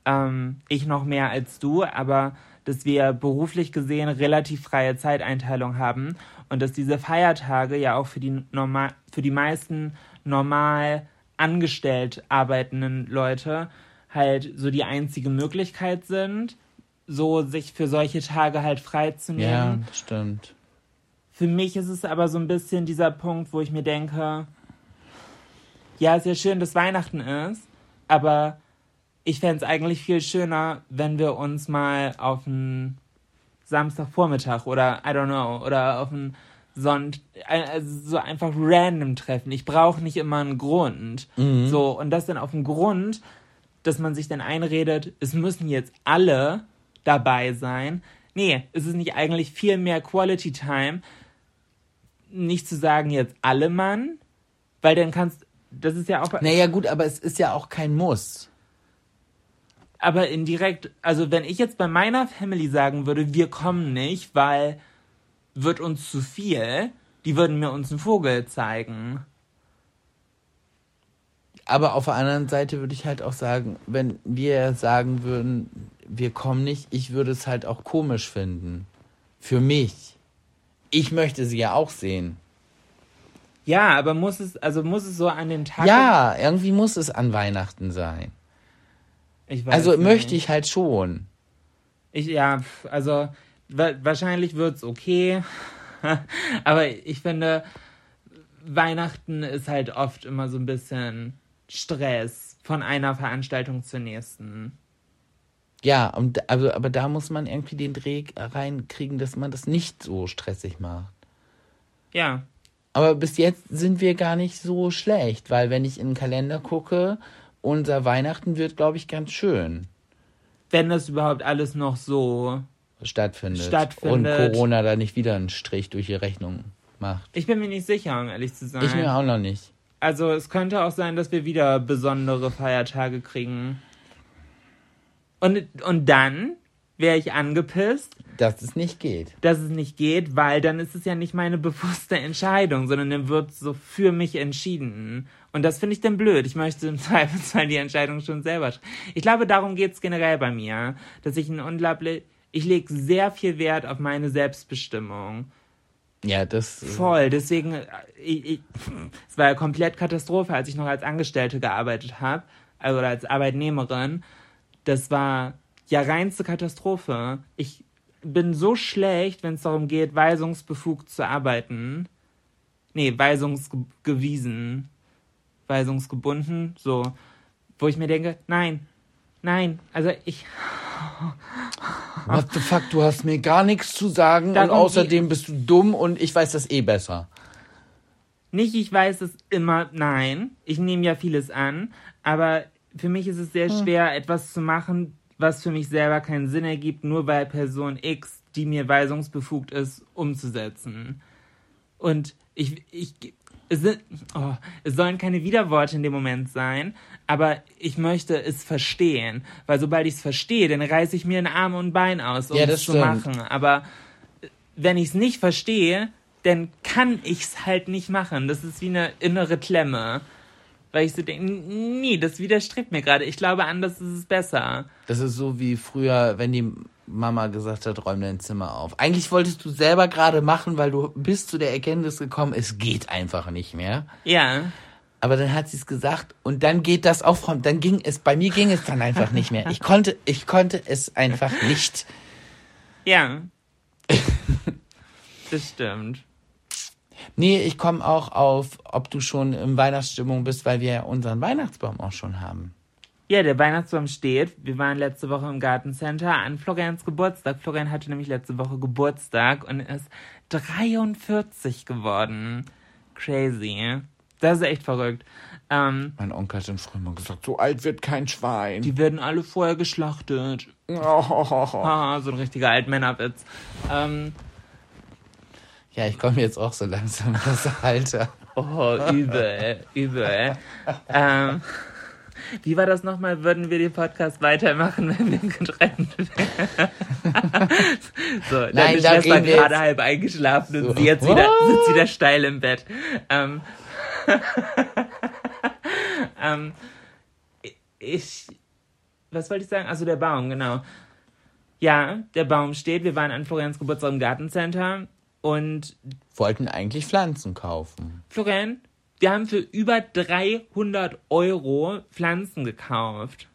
S1: Ähm, ich noch mehr als du, aber dass wir beruflich gesehen relativ freie Zeiteinteilung haben und dass diese Feiertage ja auch für die normal, für die meisten normal angestellt arbeitenden Leute halt so die einzige Möglichkeit sind, so sich für solche Tage halt freizunehmen.
S2: Ja, stimmt.
S1: Für mich ist es aber so ein bisschen dieser Punkt, wo ich mir denke, ja, ist ja schön, dass Weihnachten ist, aber ich fände es eigentlich viel schöner, wenn wir uns mal auf einen Samstagvormittag oder, I don't know, oder auf einen Sonntag, also so einfach random treffen. Ich brauche nicht immer einen Grund. So, und das dann auf einen Grund, dass man sich dann einredet, es müssen jetzt alle dabei sein. Nee, es ist nicht eigentlich viel mehr Quality Time, nicht zu sagen jetzt alle Mann, weil dann kannst, das ist ja auch,
S2: Naja, gut, aber es ist ja auch kein Muss.
S1: Aber indirekt, also wenn ich jetzt bei meiner Family sagen würde, wir kommen nicht, weil wird uns zu viel, die würden mir uns einen Vogel zeigen.
S2: Aber auf der anderen Seite würde ich halt auch sagen, wenn wir sagen würden, wir kommen nicht, ich würde es halt auch komisch finden. Für mich. Ich möchte sie ja auch sehen.
S1: Ja, aber muss es, also muss es so an den Tag.
S2: Ja, irgendwie muss es an Weihnachten sein. Also
S1: nicht.
S2: möchte ich halt schon.
S1: Ich, ja, also wa wahrscheinlich wird's okay. (laughs) Aber ich finde, Weihnachten ist halt oft immer so ein bisschen Stress von einer Veranstaltung zur nächsten.
S2: Ja, und, also, aber da muss man irgendwie den Dreh reinkriegen, dass man das nicht so stressig macht.
S1: Ja,
S2: Aber bis jetzt sind wir gar nicht so schlecht, weil wenn ich in den Kalender gucke, unser Weihnachten wird, glaube ich, ganz schön
S1: wenn das überhaupt alles noch so.
S2: stattfindet.
S1: Stattfindet.
S2: Und Corona da nicht wieder einen Strich durch die Rechnung macht.
S1: Ich bin mir nicht sicher, um ehrlich zu sein.
S2: Ich mir auch noch nicht.
S1: Also es könnte auch sein, dass wir wieder besondere Feiertage kriegen. Und, und dann wäre ich angepisst,
S2: Dass es nicht geht.
S1: dass es nicht geht, weil dann ist es ja nicht meine bewusste Entscheidung, sondern dann wird so für mich entschieden. Und das finde ich dann blöd. Ich möchte im (laughs) Zweifelsfall die Entscheidung schon selber. sch- Ich glaube, darum geht's generell bei mir, dass ich ein unglaublich, ich lege sehr viel Wert auf meine Selbstbestimmung.
S2: Ja, das.
S1: Voll, deswegen, äh, ich, ich, es war ja komplett Katastrophe, als ich noch als Angestellte gearbeitet habe, also als Arbeitnehmerin. Das war ja reinste Katastrophe. Ich bin so schlecht, wenn es darum geht, weisungsbefugt zu arbeiten. Nee, weisungsgewiesen, weisungsgebunden, so. Wo ich mir denke, nein, nein, also ich, (laughs)
S2: What the fuck, du hast mir gar nichts zu sagen
S1: Darum
S2: und außerdem bist du dumm und ich weiß das eh besser.
S1: Nicht, ich weiß es immer, nein. Ich nehme ja vieles an, aber für mich ist es sehr schwer, etwas zu machen, was für mich selber keinen Sinn ergibt, nur weil Person X, die mir weisungsbefugt ist, umzusetzen. Und ich, ich, es, sind, oh, es sollen keine Widerworte in dem Moment sein, aber ich möchte es verstehen, weil sobald ich es verstehe, dann reiße ich mir einen Arm und ein Bein aus, um
S2: Ja,
S1: es zu
S2: stimmt.
S1: machen. Aber wenn ich es nicht verstehe, dann kann ich es halt nicht machen. Das ist wie eine innere Klemme. Weil ich so denke, nee, das widerstrebt mir gerade. Ich glaube, anders ist es besser.
S2: Das ist so wie früher, wenn die Mama gesagt hat, räum dein Zimmer auf. Eigentlich wolltest du selber gerade machen, weil du bist zu der Erkenntnis gekommen, es geht einfach nicht mehr.
S1: Ja.
S2: Aber dann hat sie es gesagt und dann geht das aufräumen. Dann ging es, bei mir ging es dann einfach nicht mehr. Ich konnte, ich konnte es einfach nicht.
S1: Ja. (laughs) das stimmt.
S2: Nee, ich komme auch auf, ob du schon in Weihnachtsstimmung bist, weil wir ja unseren Weihnachtsbaum auch schon haben.
S1: Ja, der Weihnachtsbaum steht. Wir waren letzte Woche im Gartencenter an Florians Geburtstag. Florian hatte nämlich letzte Woche Geburtstag und ist 43 geworden. Crazy. Das ist echt verrückt. Ähm,
S2: Mein Onkel hat dann früher mal gesagt, so alt wird kein Schwein.
S1: die werden alle vorher geschlachtet.
S2: Oh. (laughs)
S1: Haha, so ein richtiger Altmännerwitz. Ähm,
S2: Ja, ich komme jetzt auch so langsam in das Alter. (laughs)
S1: oh, übel, übel. Ähm, wie war das nochmal? Würden wir den Podcast weitermachen, wenn wir getrennt wären? (laughs) so,
S2: Nein,
S1: deine
S2: da
S1: Schwester gerade halb eingeschlafen und
S2: So.
S1: sie jetzt wieder, sitzt wieder steil im Bett. Ähm, (laughs) ähm, ich, was wollte ich sagen? Also der Baum, genau. Ja, der Baum steht. Wir waren an Florians Geburtstag im Gartencenter und
S2: Wollten eigentlich Pflanzen kaufen.
S1: Florian, wir haben für über 300 Euro Pflanzen gekauft.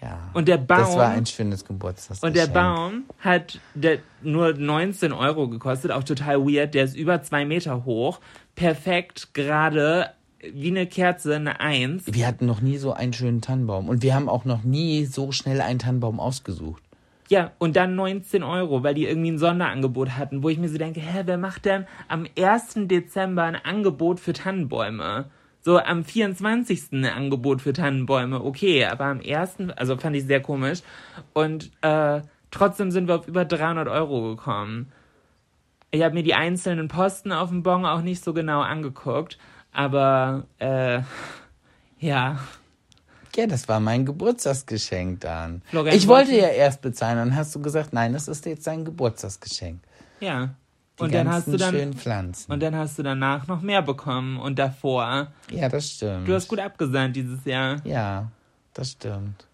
S2: Ja.
S1: Und der Baum-
S2: Das war ein schönes Geburtstagsgeschenk.
S1: Und der Baum hat der nur 19 Euro gekostet, auch total weird. Der ist über zwei Meter hoch, perfekt gerade wie eine Kerze, eine Eins.
S2: Wir hatten noch nie so einen schönen Tannenbaum. Und wir haben auch noch nie so schnell einen Tannenbaum ausgesucht.
S1: Ja, und dann 19 Euro, weil die irgendwie ein Sonderangebot hatten, wo ich mir so denke, hä, wer macht denn am 1. Dezember ein Angebot für Tannenbäume? So am 24. ein Angebot für Tannenbäume, okay, aber am 1., also fand ich sehr komisch. Und äh, trotzdem sind wir auf über 300 Euro gekommen. Ich habe mir die einzelnen Posten auf dem Bon auch nicht so genau angeguckt, aber äh, ja.
S2: Ja, das war mein Geburtstagsgeschenk dann.
S1: Florian
S2: ich wollte ja erst bezahlen, dann hast du gesagt, nein, das ist jetzt dein Geburtstagsgeschenk.
S1: Ja.
S2: Die
S1: Und dann hast du dann-
S2: schönen Pflanzen.
S1: Und dann hast du danach noch mehr bekommen und davor.
S2: ja, das stimmt.
S1: Du hast gut abgesandt dieses Jahr.
S2: Ja, das stimmt.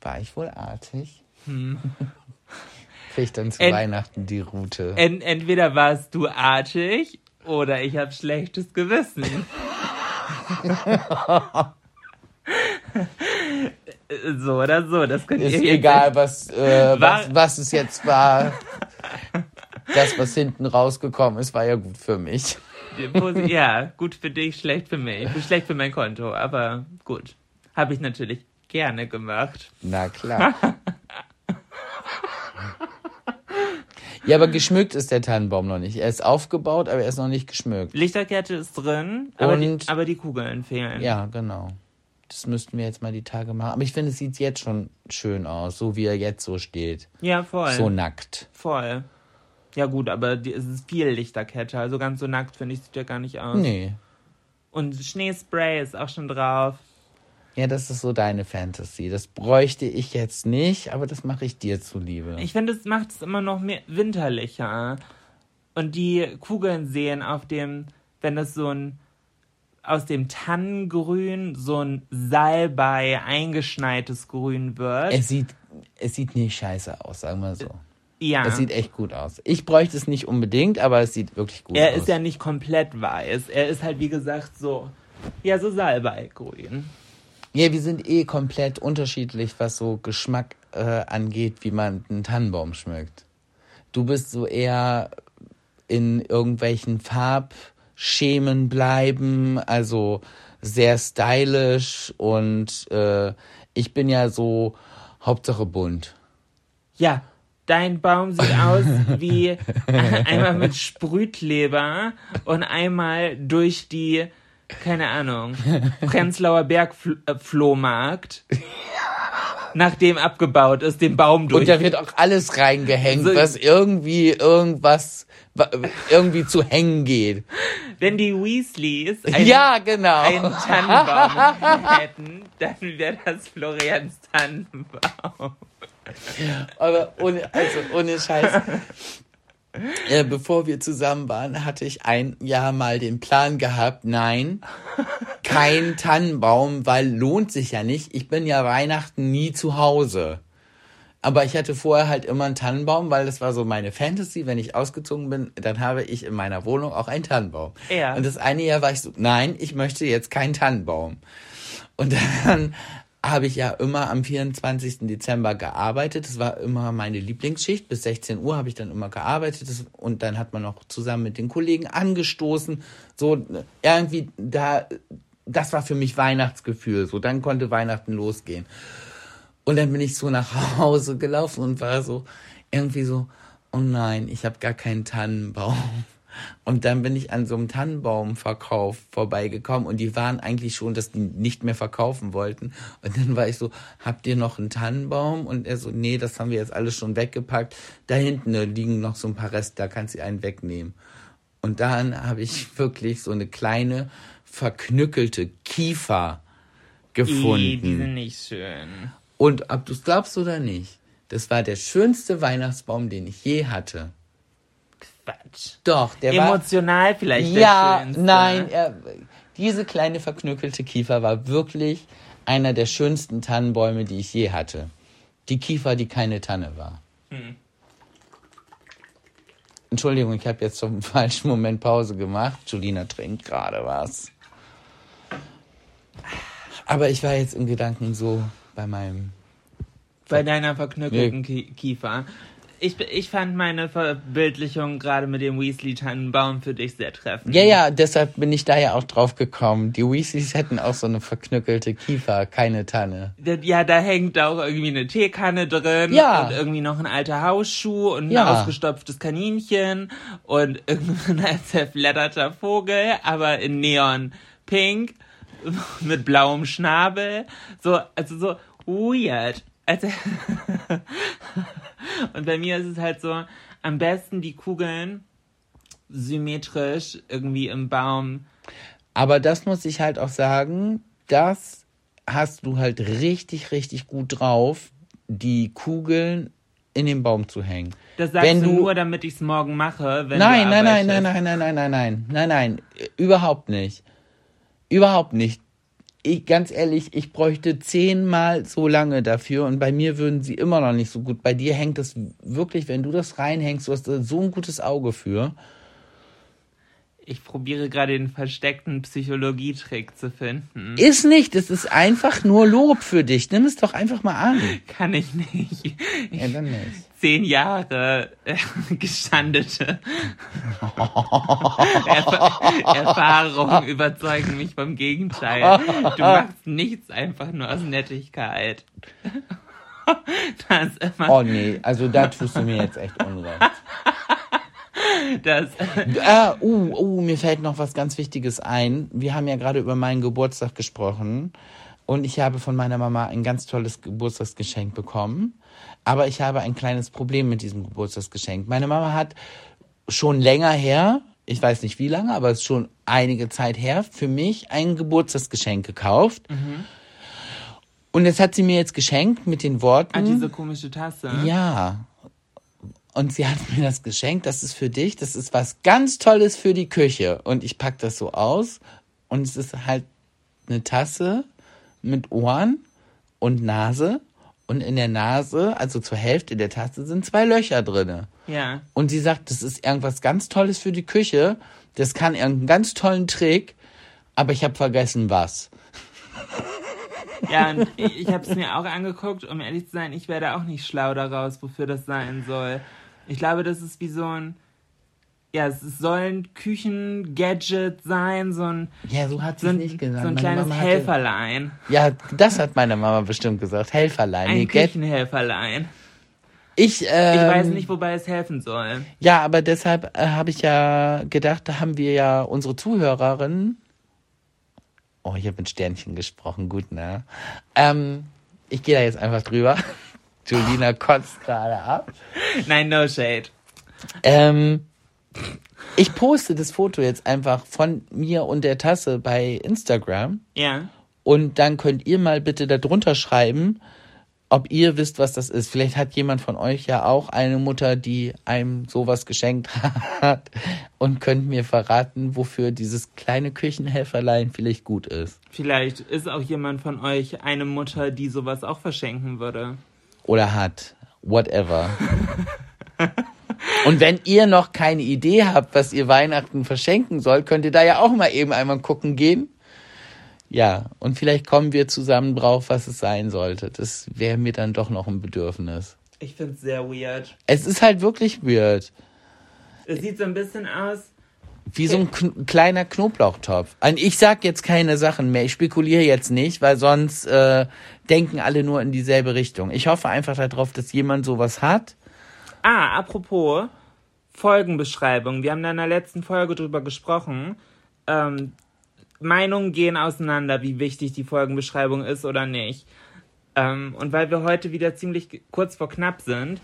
S2: War ich wohl artig? (laughs) Krieg ich dann zu
S1: Ent-
S2: Weihnachten die Route.
S1: Ent entweder warst du artig oder ich habe schlechtes Gewissen. (laughs) (laughs) so oder so, das könnt
S2: Ist
S1: ihr
S2: egal, was, äh, was, was es jetzt war. Das, was hinten rausgekommen ist, war ja gut für mich. (laughs)
S1: Ja, gut für dich, schlecht für mich. Schlecht für mein Konto, aber gut. Habe ich natürlich gerne gemacht.
S2: Na klar. (laughs) Ja, aber geschmückt ist der Tannenbaum noch nicht. Er ist aufgebaut, aber er ist noch nicht geschmückt.
S1: Lichterkette ist drin, aber, die,
S2: Und-
S1: aber die Kugeln fehlen.
S2: Ja, genau. Das müssten wir jetzt mal die Tage machen. Aber ich finde, es sieht jetzt schon schön aus, so wie er jetzt so steht.
S1: Ja, voll.
S2: So nackt.
S1: Voll. Ja gut, aber die, es ist viel Lichterkette, also ganz so nackt finde ich sieht ja gar nicht aus.
S2: Nee.
S1: Und Schneespray ist auch schon drauf.
S2: Ja, das ist so deine Fantasy. Das bräuchte ich jetzt nicht, aber das mache ich dir zuliebe.
S1: Ich finde, es macht es immer noch mehr winterlicher. Und die Kugeln sehen auf dem, wenn das so ein aus dem Tannengrün so ein Salbei eingeschneites Grün wird.
S2: es sieht, es sieht nicht scheiße aus, sagen wir so.
S1: ja.
S2: Es sieht echt gut aus. Ich bräuchte es nicht unbedingt, aber es sieht wirklich gut
S1: er
S2: aus.
S1: ist ja nicht komplett weiß. Er ist halt, wie gesagt, so, ja, so Salbeigrün.
S2: Ja, wir sind eh komplett unterschiedlich, was so Geschmack äh, angeht, wie man einen Tannenbaum schmückt. Du bist so eher in irgendwelchen Farbschemen bleiben, also sehr stylisch und äh, ich bin ja so Hauptsache bunt.
S1: Ja, dein Baum sieht aus wie (laughs) einmal mit Sprühkleber und einmal durch die, keine Ahnung, Prenzlauer Bergflohmarkt, nachdem abgebaut ist, den Baum durch.
S2: Und da wird auch alles reingehängt,
S1: So-
S2: was irgendwie irgendwas wa- irgendwie zu hängen geht.
S1: Wenn die Weasleys einen,
S2: ja, genau.
S1: einen Tannenbaum hätten, dann wäre das Florians Tannenbaum.
S2: Aber ohne, also ohne Scheiß. Äh, bevor wir zusammen waren, hatte ich ein Jahr mal den Plan gehabt, nein, kein Tannenbaum, weil lohnt sich ja nicht. Ich bin ja Weihnachten nie zu Hause. Aber ich hatte vorher halt immer einen Tannenbaum, weil das war so meine Fantasy. Wenn ich ausgezogen bin, dann habe ich in meiner Wohnung auch einen Tannenbaum.
S1: Ja.
S2: Und das eine Jahr war ich so, nein, ich möchte jetzt keinen Tannenbaum. Und dann habe ich ja immer am 24. Dezember gearbeitet. Das war immer meine Lieblingsschicht. Bis 16 Uhr habe ich dann immer gearbeitet. Und dann hat man noch zusammen mit den Kollegen angestoßen. So irgendwie da, das war für mich Weihnachtsgefühl. So dann konnte Weihnachten losgehen. Und dann bin ich so nach Hause gelaufen und war so irgendwie so, oh nein, ich habe gar keinen Tannenbaum. Und dann bin ich an so einem Tannenbaumverkauf vorbeigekommen und die waren eigentlich schon, dass die nicht mehr verkaufen wollten. Und dann war ich so, habt ihr noch einen Tannenbaum? Und er so, nee, das haben wir jetzt alles schon weggepackt. Da hinten liegen noch so ein paar Reste, da kannst du einen wegnehmen. Und dann habe ich wirklich so eine kleine, verknückelte Kiefer gefunden.
S1: Die sind nicht schön.
S2: Und ob du es glaubst oder nicht, das war der schönste Weihnachtsbaum, den ich je hatte.
S1: Quatsch.
S2: Doch, der war.
S1: Emotional vielleicht
S2: Ja,
S1: der schönste.
S2: nein, er, diese kleine verknöckelte Kiefer war wirklich einer der schönsten Tannenbäume, die ich je hatte. Die Kiefer, die keine Tanne war. Entschuldigung, ich habe jetzt zum (laughs) falschen Moment Pause gemacht. Julina trinkt gerade was. Aber ich war jetzt im Gedanken so bei meinem
S1: Bei deiner verknöckelten Ki- Kiefer. Ich, ich fand meine Verbildlichung gerade mit dem Weasley-Tannenbaum für dich sehr treffend.
S2: Ja, ja, deshalb bin ich da ja auch drauf gekommen. Die Weasleys hätten auch so eine verknückelte Kiefer, keine Tanne.
S1: Ja, da hängt auch irgendwie eine Teekanne drin
S2: Ja.
S1: und irgendwie noch ein alter Hausschuh und ein
S2: Ja.
S1: ausgestopftes Kaninchen und (laughs) irgendein zerfledderter Vogel, aber in Neon Pink (laughs) mit blauem Schnabel. So, also so weird. Also (laughs) und bei mir ist es halt so, am besten die Kugeln symmetrisch irgendwie im Baum.
S2: Aber das muss ich halt auch sagen, das hast du halt richtig, richtig gut drauf, die Kugeln in den Baum zu hängen.
S1: Das sagst
S2: Wenn
S1: du nur, damit ich es morgen mache, wenn
S2: Nein,
S1: du
S2: nein, nein, nein, nein, nein, nein, nein, nein, nein, nein, überhaupt nicht. Überhaupt nicht. Ich, ganz ehrlich, ich bräuchte zehnmal so lange dafür und bei mir würden sie immer noch nicht so gut. Bei dir hängt es wirklich, wenn du das reinhängst, du hast da so ein gutes Auge für.
S1: Ich probiere gerade den versteckten Psychologietrick zu finden.
S2: Ist nicht, es ist einfach nur Lob für dich. Nimm es doch einfach mal an.
S1: Kann ich nicht.
S2: Ja, dann nicht.
S1: Zehn Jahre äh, (laughs) gestandete (laughs) Erf Erfahrungen überzeugen mich vom Gegenteil. Du machst nichts einfach nur aus Nettigkeit. (laughs)
S2: Oh nee, also da tust du mir jetzt echt unrecht.
S1: das,
S2: Ah, uh, uh, mir fällt noch was ganz Wichtiges ein. Wir haben ja gerade über meinen Geburtstag gesprochen und ich habe von meiner Mama ein ganz tolles Geburtstagsgeschenk bekommen. Aber ich habe ein kleines Problem mit diesem Geburtstagsgeschenk. Meine Mama hat schon länger her, ich weiß nicht wie lange, aber es ist schon einige Zeit her, für mich ein Geburtstagsgeschenk gekauft. Und das hat sie mir jetzt geschenkt mit den Worten.
S1: ah, diese komische Tasse.
S2: Ja. Und sie hat mir das geschenkt, das ist für dich, das ist was ganz Tolles für die Küche. Und ich pack das so aus und es ist halt eine Tasse mit Ohren und Nase. Und in der Nase, also zur Hälfte der Tasse, sind zwei Löcher drinne.
S1: Ja.
S2: Und sie sagt, das ist irgendwas ganz Tolles für die Küche. Das kann irgendeinen ganz tollen Trick. Aber ich habe vergessen, was.
S1: Ja, und ich, ich habe es mir auch angeguckt, um ehrlich zu sein, ich werde auch nicht schlau daraus, wofür das sein soll. Ich glaube, das ist wie so ein, ja, es soll ein Küchengadget sein, so ein,
S2: Ja, so hat sie
S1: so
S2: nicht gesagt.
S1: so ein
S2: Meine
S1: kleines
S2: Mama hatte-
S1: Helferlein.
S2: Ja, das hat meine Mama bestimmt gesagt. Helferlein.
S1: Ein
S2: Nee,
S1: Küchenhelferlein.
S2: Ich, ähm,
S1: Ich weiß nicht, wobei es helfen soll.
S2: Ja, aber deshalb äh, habe ich ja gedacht, da haben wir ja unsere Zuhörerin. Oh, ich habe mit Sternchen gesprochen, gut, ne? Ähm, ich gehe da jetzt einfach drüber. (laughs) Julina kotzt gerade ab.
S1: Nein, no shade.
S2: Ähm, ich poste das Foto jetzt einfach von mir und der Tasse bei Instagram.
S1: Ja.
S2: Und dann könnt ihr mal bitte darunter schreiben, ob ihr wisst, was das ist. Vielleicht hat jemand von euch ja auch eine Mutter, die einem sowas geschenkt (laughs) hat und könnt mir verraten, wofür dieses kleine Küchenhelferlein vielleicht gut ist.
S1: Vielleicht ist auch jemand von euch eine Mutter, die sowas auch verschenken würde.
S2: Oder hat. Whatever. (laughs) Und wenn ihr noch keine Idee habt, was ihr Weihnachten verschenken sollt, könnt ihr da ja auch mal eben einmal gucken gehen. Ja, und vielleicht kommen wir zusammen drauf, was es sein sollte. Das wäre mir dann doch noch ein Bedürfnis.
S1: Ich finde es sehr weird.
S2: Es ist halt wirklich weird.
S1: Es sieht so ein bisschen aus.
S2: Wie so ein kn kleiner Knoblauchtopf. Und ich sag jetzt keine Sachen mehr. Ich spekuliere jetzt nicht, weil sonst äh, denken alle nur in dieselbe Richtung. Ich hoffe einfach darauf, dass jemand sowas hat.
S1: Ah, apropos Folgenbeschreibung. Wir haben da in der letzten Folge drüber gesprochen. Ähm, Meinungen gehen auseinander, wie wichtig die Folgenbeschreibung ist oder nicht. Ähm, und weil wir heute wieder ziemlich kurz vor knapp sind,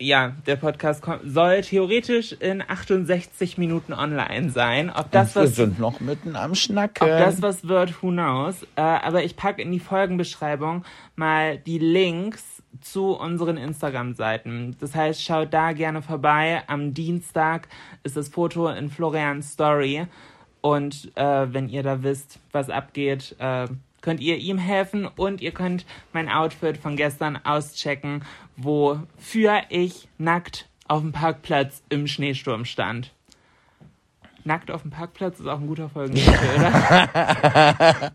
S1: ja, der Podcast kommt, soll theoretisch in 68 Minuten online sein. Ob das
S2: wir
S1: was
S2: sind noch mitten am Schnacken.
S1: ob das was wird, who knows. Äh, aber ich packe in die Folgenbeschreibung mal die Links zu unseren Instagram-Seiten. Das heißt, schaut da gerne vorbei. Am Dienstag ist das Foto in Florians Story. Und äh, wenn ihr da wisst, was abgeht, äh, könnt ihr ihm helfen und ihr könnt mein Outfit von gestern auschecken, wofür ich nackt auf dem Parkplatz im Schneesturm stand. Nackt auf dem Parkplatz ist auch ein guter Folgentitel, oder?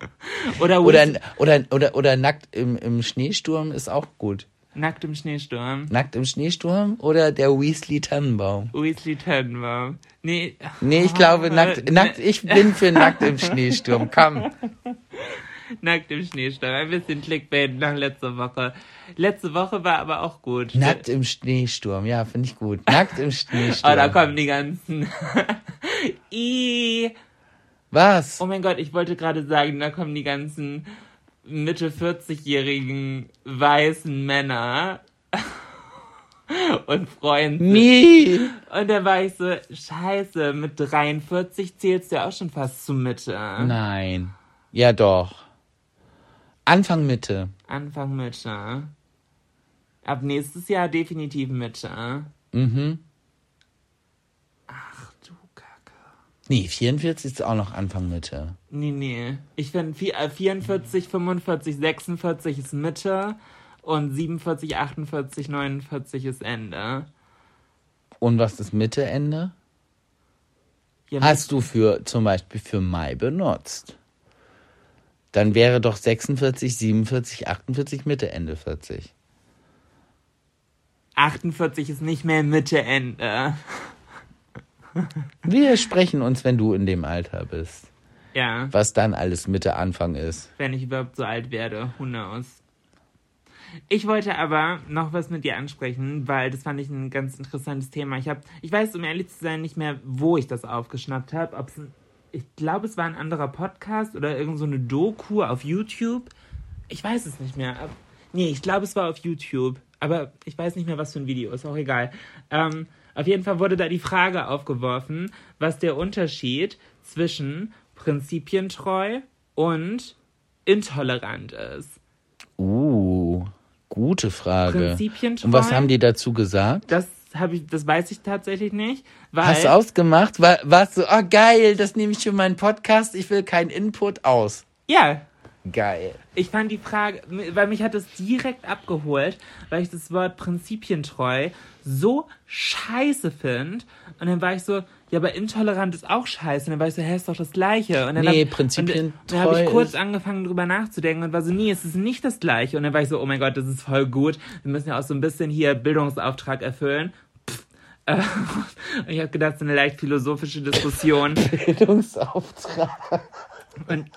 S1: (laughs) oder,
S2: oder, oder, oder, oder nackt im, im Schneesturm ist auch gut.
S1: Nackt im Schneesturm.
S2: Nackt im Schneesturm oder der Weasley Tannenbaum?
S1: Weasley Tannenbaum. Nee.
S2: Nee, ich glaube, (laughs)
S1: Ah,
S2: nackt,
S1: ne-
S2: nackt, ich bin für nackt im Schneesturm. Komm. (laughs)
S1: Nackt im Schneesturm. Ein bisschen Clickbait nach letzter Woche. Letzte Woche war aber auch gut.
S2: Nackt im Schneesturm, ja, finde ich gut. Nackt im Schneesturm.
S1: Oh, da kommen die ganzen. I.
S2: Was?
S1: Oh mein Gott, ich wollte gerade sagen, da kommen die ganzen Mitte 40-jährigen weißen Männer (laughs) und freuen sich.
S2: Nee.
S1: Und da war ich so, scheiße, mit 43 zählst du ja auch schon fast zu Mitte.
S2: Nein. Ja, doch. Anfang Mitte.
S1: Anfang Mitte. Ab nächstes Jahr definitiv Mitte. Mhm. Ach du Kacke.
S2: Nee, 44 ist auch noch Anfang Mitte.
S1: Nee, nee. Ich finde 44, 45, 46 ist Mitte und 47, 48, 49 ist Ende.
S2: Und was ist Mitte, Ende? Ja, Hast du für zum Beispiel für Mai benutzt? Dann wäre doch 46, 47, 48 Mitte, Ende 40.
S1: 48 ist nicht mehr Mitte, Ende.
S2: Wir sprechen uns, wenn du in dem Alter bist.
S1: Ja.
S2: Was dann alles Mitte, Anfang ist.
S1: Wenn ich überhaupt so alt werde, who knows. Ich wollte aber noch was mit dir ansprechen, weil das fand ich ein ganz interessantes Thema. Ich habe, ich weiß um ehrlich zu sein nicht mehr, wo ich das aufgeschnappt habe. Ob ich glaube, es war ein anderer Podcast oder irgend so eine Doku auf YouTube. Ich weiß es nicht mehr. Nee, ich glaube, es war auf YouTube. Aber ich weiß nicht mehr, was für ein Video. Ist auch egal. Ähm, auf jeden Fall wurde da die Frage aufgeworfen, was der Unterschied zwischen prinzipientreu und intolerant ist.
S2: Uh. Gute Frage. Und was haben die dazu gesagt?
S1: Das habe ich, das weiß ich tatsächlich nicht.
S2: Weil Hast du ausgemacht? War, warst du, oh geil, das nehme ich für meinen Podcast, ich will keinen Input aus.
S1: Ja.
S2: Geil.
S1: Ich fand die Frage, weil mich hat das direkt abgeholt, weil ich das Wort prinzipientreu so scheiße finde. Und dann war ich so, ja, aber intolerant ist auch scheiße. Und dann war ich so, hä, ist doch das Gleiche. Und dann
S2: nee, hab, Prinzipien
S1: und, Dann habe ich kurz angefangen, drüber nachzudenken und war so, nee, es ist nicht das Gleiche. Und dann war ich so, oh mein Gott, das ist voll gut. Wir müssen ja auch so ein bisschen hier Bildungsauftrag erfüllen. (laughs) Und ich habe gedacht, so eine leicht philosophische Diskussion. (laughs)
S2: Bildungsauftrag.
S1: Und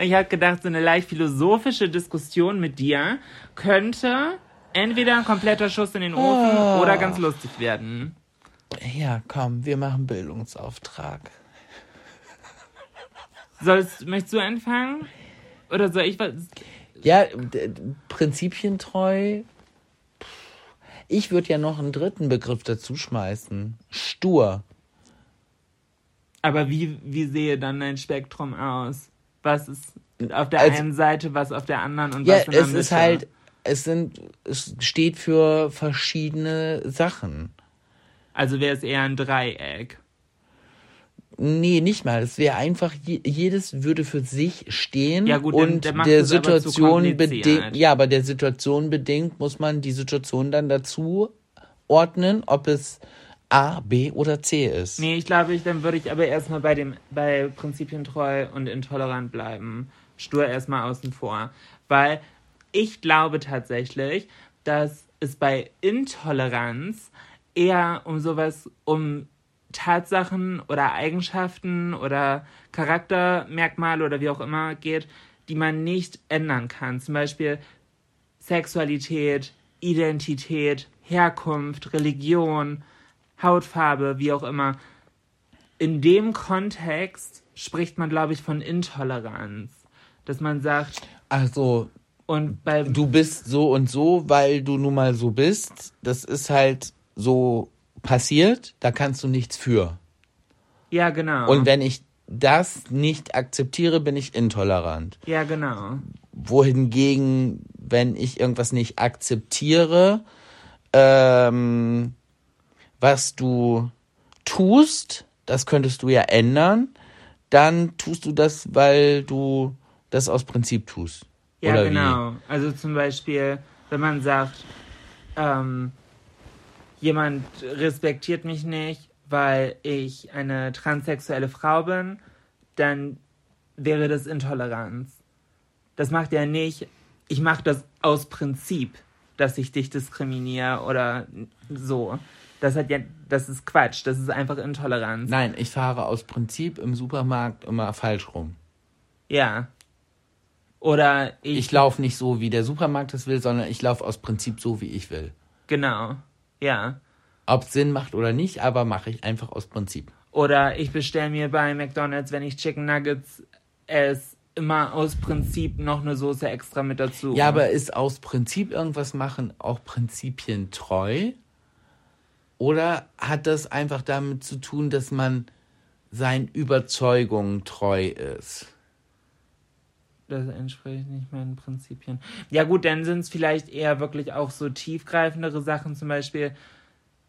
S1: ich habe gedacht, so eine leicht philosophische Diskussion mit dir könnte entweder ein kompletter Schuss in den Ofen oh. oder ganz lustig werden.
S2: Ja, komm, wir machen Bildungsauftrag.
S1: Sollst, möchtest du anfangen? Oder soll ich was?
S2: Ja, prinzipientreu. Ich würde ja noch einen dritten Begriff dazu schmeißen. Stur.
S1: Aber wie, wie sehe dann dein Spektrum aus? Was ist auf der also, einen Seite, was auf der anderen und
S2: ja,
S1: was in der
S2: es Mitte? ist halt, es sind, es steht für verschiedene Sachen.
S1: Also wäre es eher ein Dreieck.
S2: Nee, nicht mal. Es wäre einfach, jedes würde für sich stehen ja, gut, und der, der Situation bedingt, ja, aber der Situation bedingt muss man die Situation dann dazu ordnen, ob es A, B oder C ist.
S1: Nee, ich glaube, ich, dann würde ich aber erstmal bei dem, bei Prinzipientreu und intolerant bleiben. Stur erstmal außen vor. Weil ich glaube tatsächlich, dass es bei Intoleranz eher um sowas, um Tatsachen oder Eigenschaften oder Charaktermerkmale oder wie auch immer geht, die man nicht ändern kann. Zum Beispiel Sexualität, Identität, Herkunft, Religion, Hautfarbe, wie auch immer. In dem Kontext spricht man, glaube ich, von Intoleranz. Dass man sagt.
S2: Also,
S1: und bei,
S2: du bist so und so, weil du nun mal so bist. Das ist halt so passiert, da kannst du nichts für.
S1: Ja, genau.
S2: Und wenn ich das nicht akzeptiere, bin ich intolerant.
S1: Ja, genau.
S2: Wohingegen, wenn ich irgendwas nicht akzeptiere, ähm, was du tust, das könntest du ja ändern, dann tust du das, weil du das aus Prinzip tust.
S1: Ja, Oder genau. Wie? Also zum Beispiel, wenn man sagt, ähm, jemand respektiert mich nicht, weil ich eine transsexuelle Frau bin, dann wäre das Intoleranz. Das macht er nicht. Ich mache das aus Prinzip, dass ich dich diskriminiere oder so. Das hat ja, das ist Quatsch. Das ist einfach Intoleranz.
S2: Nein, ich fahre aus Prinzip im Supermarkt immer falsch rum.
S1: Ja. Oder ich.
S2: Ich laufe nicht so, wie der Supermarkt es will, sondern ich laufe aus Prinzip so, wie ich will.
S1: Genau. Ja.
S2: Ob es Sinn macht oder nicht, aber mache ich einfach aus Prinzip.
S1: Oder ich bestelle mir bei McDonalds, wenn ich Chicken Nuggets esse, immer aus Prinzip noch eine Soße extra mit dazu.
S2: Ja, aber ist aus Prinzip irgendwas machen auch prinzipientreu? Oder hat das einfach damit zu tun, dass man seinen Überzeugungen treu ist?
S1: Das entspricht nicht meinen Prinzipien. Ja gut, dann sind es vielleicht eher wirklich auch so tiefgreifendere Sachen, zum Beispiel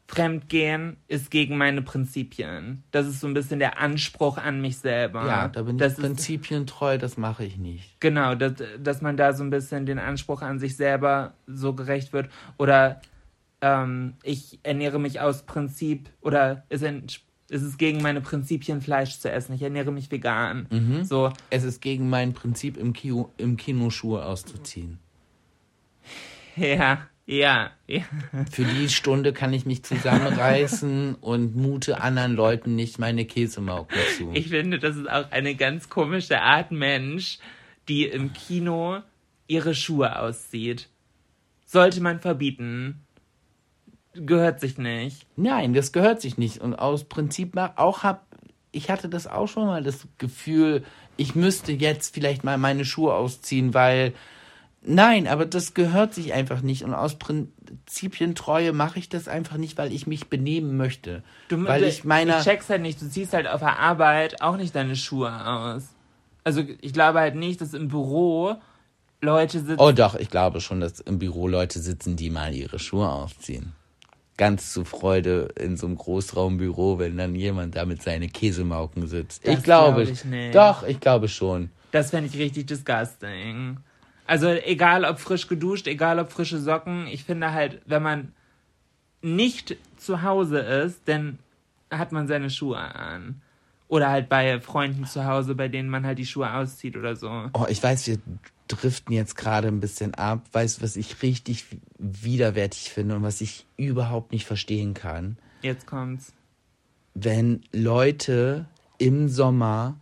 S1: Fremdgehen ist gegen meine Prinzipien. Das ist so ein bisschen der Anspruch an mich selber.
S2: Ja, da bin
S1: das
S2: ich prinzipientreu, das mache ich nicht.
S1: Genau, dass, dass man da so ein bisschen den Anspruch an sich selber so gerecht wird. Oder ähm, ich ernähre mich aus Prinzip oder es entspricht es ist gegen meine Prinzipien, Fleisch zu essen. Ich ernähre mich vegan.
S2: Mhm.
S1: So,
S2: Es ist gegen mein Prinzip, im Kino, im Kino Schuhe auszuziehen.
S1: ja, ja, ja.
S2: Für die Stunde kann ich mich zusammenreißen und mute anderen Leuten nicht meine Käsemauken zu.
S1: Ich finde, das ist auch eine ganz komische Art Mensch, die im Kino ihre Schuhe auszieht. Sollte man verbieten. Gehört sich nicht.
S2: Nein, das gehört sich nicht. Und aus Prinzip auch hab, ich hatte das auch schon mal das Gefühl, ich müsste jetzt vielleicht mal meine Schuhe ausziehen, weil nein, aber das gehört sich einfach nicht. Und aus Prinzipientreue mache ich das einfach nicht, weil ich mich benehmen möchte.
S1: Du,
S2: weil ich meiner
S1: ich check's halt nicht. Du ziehst halt auf der Arbeit auch nicht deine Schuhe aus. Also ich glaube halt nicht, dass im Büro Leute sitzen.
S2: Oh doch, ich glaube schon, dass im Büro Leute sitzen, die mal ihre Schuhe ausziehen. Ganz zu Freude in so einem Großraumbüro, wenn dann jemand da mit seinen Käsemauken sitzt.
S1: Das
S2: ich glaube,
S1: glaub ich nicht.
S2: doch, ich glaube schon.
S1: Das fände ich richtig disgusting. Also egal ob frisch geduscht, egal ob frische Socken, ich finde halt, wenn man nicht zu Hause ist, dann hat man seine Schuhe an. Oder halt bei Freunden zu Hause, bei denen man halt die Schuhe auszieht oder so.
S2: Oh, ich weiß, wir driften jetzt gerade ein bisschen ab. Weißt du, was ich richtig widerwärtig finde und was ich überhaupt nicht verstehen kann?
S1: Jetzt kommt's.
S2: Wenn Leute im Sommer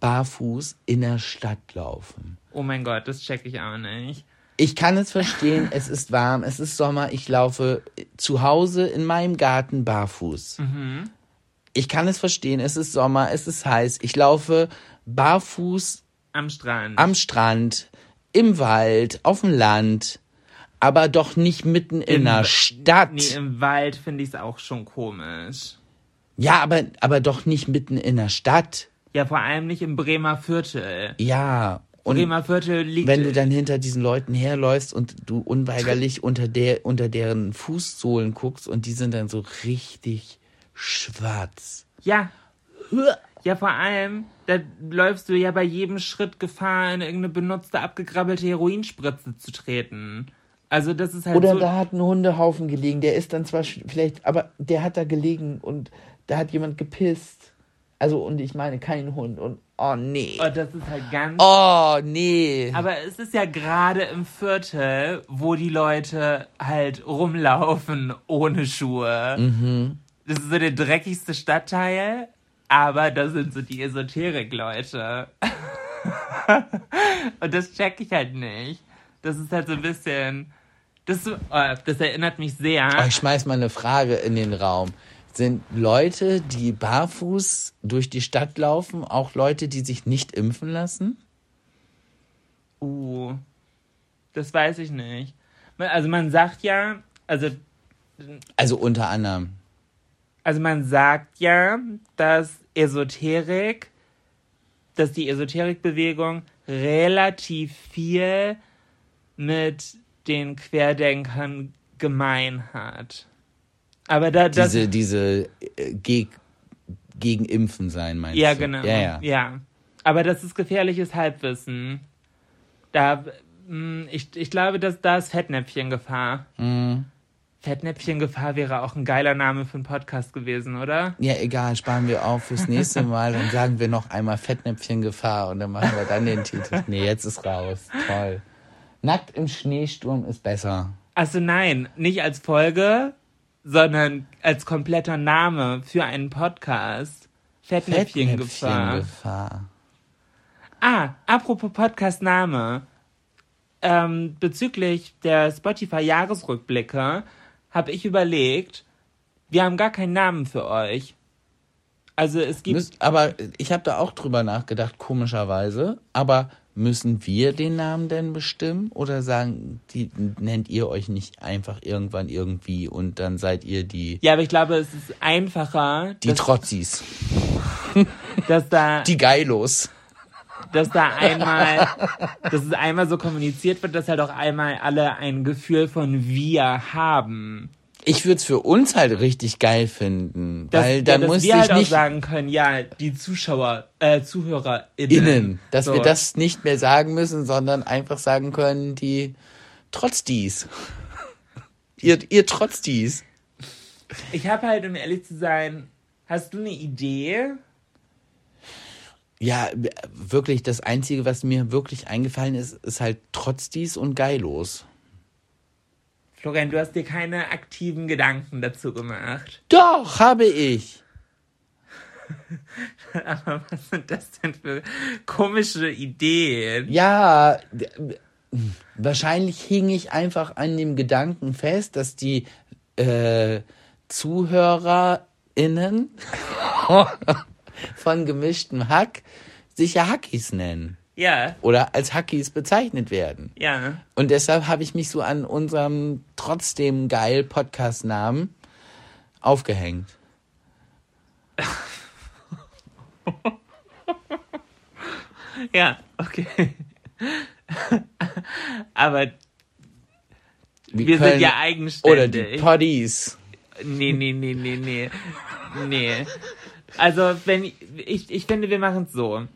S2: barfuß in der Stadt laufen.
S1: Oh mein Gott, das check ich auch nicht.
S2: Ich kann es verstehen, es ist warm, es ist Sommer, ich laufe zu Hause in meinem Garten barfuß. Ich kann es verstehen, es ist Sommer, es ist heiß, ich laufe barfuß
S1: Am Strand.
S2: am Strand, im Wald, auf dem Land, aber doch nicht mitten in
S1: Im-
S2: der Stadt.
S1: Nee, im Wald finde ich es auch schon komisch.
S2: ja, aber, aber doch nicht mitten in der Stadt.
S1: Ja, vor allem nicht im Bremer Viertel.
S2: Ja. Und
S1: Bremer Viertel liegt.
S2: wenn du dann hinter diesen Leuten herläufst und du unweigerlich (laughs) unter, der, unter deren Fußsohlen guckst und die sind dann so richtig schwarz.
S1: Ja. Ja, vor allem, da läufst du ja bei jedem Schritt Gefahr, in irgendeine benutzte, abgegrabbelte Heroinspritze zu treten. Also das ist halt
S2: Oder
S1: so.
S2: da hat ein Hundehaufen gelegen, der ist dann zwar vielleicht, aber der hat da gelegen und da hat jemand gepisst. Also, und ich meine kein Hund und, oh nee.
S1: Oh, das ist halt ganz.
S2: Oh nee.
S1: Aber es ist ja gerade im Viertel, wo die Leute halt rumlaufen ohne Schuhe.
S2: Mhm.
S1: Das ist so der dreckigste Stadtteil, aber da sind so die Esoterik-Leute. (laughs) Und das check ich halt nicht. Das ist halt so ein bisschen. Das, oh, das erinnert mich sehr.
S2: Oh, ich schmeiß mal eine Frage in den Raum. Sind Leute, die barfuß durch die Stadt laufen, auch Leute, die sich nicht impfen lassen?
S1: Uh, das weiß ich nicht. Also man sagt ja, also
S2: Also unter anderem.
S1: Also man sagt ja, dass Esoterik, dass die Esoterikbewegung relativ viel mit den Querdenkern gemein hat. Aber da das
S2: Diese, diese äh, geg gegen Impfen sein, meinst
S1: ja
S2: du?
S1: genau
S2: Ja, ja.
S1: Aber das ist gefährliches Halbwissen. Da mh, ich, ich glaube, dass da ist Fettnäpfchengefahr.
S2: Mhm.
S1: Fettnäpfchengefahr wäre auch ein geiler Name für einen Podcast gewesen, oder?
S2: Ja, egal, sparen wir auf fürs nächste (laughs) Mal. Dann sagen wir noch einmal Fettnäpfchen-Gefahr und dann machen wir dann den Titel. Nee, jetzt ist raus. Toll. Nackt im Schneesturm ist besser.
S1: Also nein, nicht als Folge, sondern als kompletter Name für einen Podcast. Fettnäpfchengefahr.
S2: Fettnäpfchengefahr.
S1: Ah, apropos Podcast-Name. Ähm, bezüglich der Spotify-Jahresrückblicke habe ich überlegt, wir haben gar keinen Namen für euch. Also es gibt.
S2: Müsst, aber ich habe da auch drüber nachgedacht, komischerweise. Aber müssen wir den Namen denn bestimmen? Oder sagen, die nennt ihr euch nicht einfach irgendwann irgendwie und dann seid ihr die,
S1: ja, aber ich glaube, es ist einfacher,
S2: die
S1: dass,
S2: Trotzis, (laughs)
S1: dass da
S2: die Geilos.
S1: dass da einmal, dass es einmal so kommuniziert wird, dass halt auch einmal alle ein Gefühl von wir haben.
S2: Ich würde es für uns halt richtig geil finden,
S1: Dass,
S2: weil dann
S1: ja,
S2: muss
S1: wir
S2: ich
S1: halt auch
S2: nicht
S1: sagen können, ja, die Zuschauer, äh, ZuhörerInnen.
S2: innen, dass
S1: So.
S2: wir das nicht mehr sagen müssen, sondern einfach sagen können, die trotz dies. ihr, ihr trotz dies.
S1: Ich habe halt, um ehrlich zu sein, hast du eine Idee?
S2: Ja, wirklich, das Einzige, was mir wirklich eingefallen ist, ist halt trotz dies und geillos.
S1: Florian, du hast dir keine aktiven Gedanken dazu gemacht.
S2: Doch, habe ich. (laughs)
S1: Aber was sind das denn für komische Ideen?
S2: Ja, wahrscheinlich hing ich einfach an dem Gedanken fest, dass die äh, ZuhörerInnen (laughs) von gemischtem Hack sich ja Hackies nennen
S1: Ja,
S2: oder als Hackies bezeichnet werden.
S1: ja.
S2: Und deshalb habe ich mich so an unserem trotzdem geil Podcast-Namen aufgehängt. (laughs)
S1: Ja, okay. (laughs) Aber wir sind ja eigenständig.
S2: Oder die Poddies.
S1: Nee, nee, nee, nee, nee. Nee. Also, wenn ich, ich finde, wir machen es so.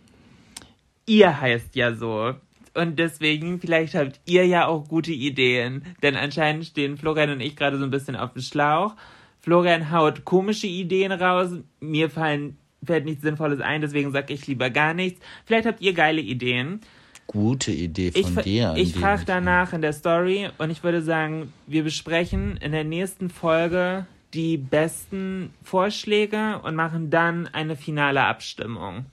S1: Ihr heißt ja so. Und deswegen, vielleicht habt ihr ja auch gute Ideen. Denn anscheinend stehen Florian und ich gerade so ein bisschen auf dem Schlauch. Florian haut komische Ideen raus. Mir fallen, fällt nichts Sinnvolles ein, deswegen sage ich lieber gar nichts. Vielleicht habt ihr geile Ideen.
S2: Gute Idee
S1: Ich,
S2: von
S1: fra-
S2: dir.
S1: ich frage danach in der Story und ich würde sagen, wir besprechen in der nächsten Folge die besten Vorschläge und machen dann eine finale Abstimmung.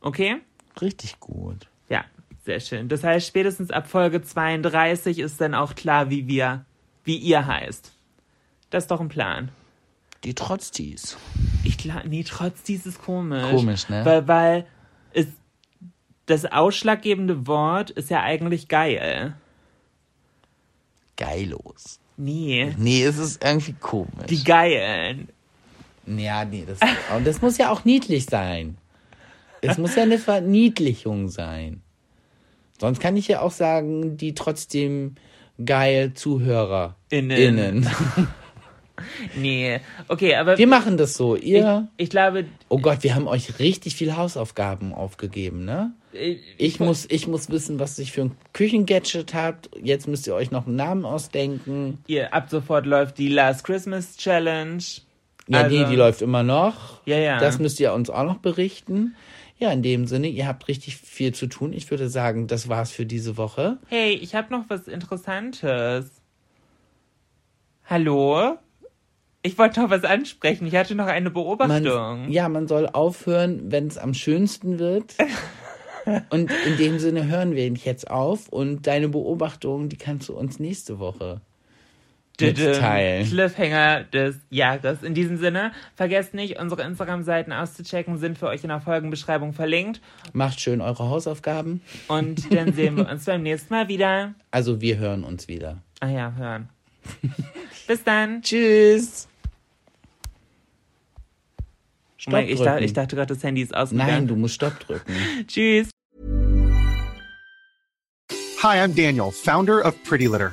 S1: Okay?
S2: Richtig gut.
S1: Ja, sehr schön. Das heißt, spätestens ab Folge 32 ist dann auch klar, wie wir, wie ihr heißt. Das ist doch ein Plan.
S2: Die trotz dies.
S1: Ich glaube, nee, trotz dieses komisch.
S2: Komisch, ne?
S1: Weil, weil es, das ausschlaggebende Wort ist ja eigentlich geil.
S2: Geillos.
S1: Nee.
S2: Nee, es ist irgendwie komisch.
S1: Die Geilen.
S2: ja, nee, das, und das muss ja auch niedlich sein. Es muss ja eine Verniedlichung sein. Sonst kann ich ja auch sagen, die trotzdem geil Zuhörer
S1: Innen.
S2: innen. (laughs)
S1: Nee. Okay, aber
S2: Wir machen das so. Ihr.
S1: ich glaube,
S2: Oh Gott, wir haben euch richtig viel Hausaufgaben aufgegeben, ne?
S1: ich,
S2: Ich muss, ich muss wissen, was ich für ein Küchengadget habt. Jetzt müsst ihr euch noch einen Namen ausdenken.
S1: ihr, ab sofort läuft die Last Christmas Challenge.
S2: Ja,
S1: Also-
S2: die, die läuft immer noch.
S1: Ja, ja.
S2: Das müsst ihr uns auch noch berichten. Ja, in dem Sinne, ihr habt richtig viel zu tun. Ich würde sagen, das war's für diese Woche.
S1: Hey, ich habe noch was Interessantes. Hallo? Ich wollte noch was ansprechen. Ich hatte noch eine Beobachtung.
S2: Man, ja, man soll aufhören, wenn es am schönsten wird. (laughs) und in dem Sinne hören wir jetzt auf und deine Beobachtung, die kannst du uns nächste Woche. Mitteilen.
S1: Cliffhanger des Jahres. In diesem Sinne, vergesst nicht, unsere Instagram-Seiten auszuchecken, sind für euch in der Folgenbeschreibung verlinkt.
S2: Macht schön eure Hausaufgaben.
S1: Und dann sehen wir uns beim nächsten Mal wieder.
S2: Also wir hören uns wieder.
S1: Ah ja, hören. (laughs) Bis dann.
S2: Tschüss.
S1: Oh mein, ich, dachte, ich dachte gerade, das Handy ist ausgegangen.
S2: Nein, du musst Stopp drücken. (laughs)
S1: Tschüss.
S3: Hi, I'm Daniel, founder of Pretty Litter.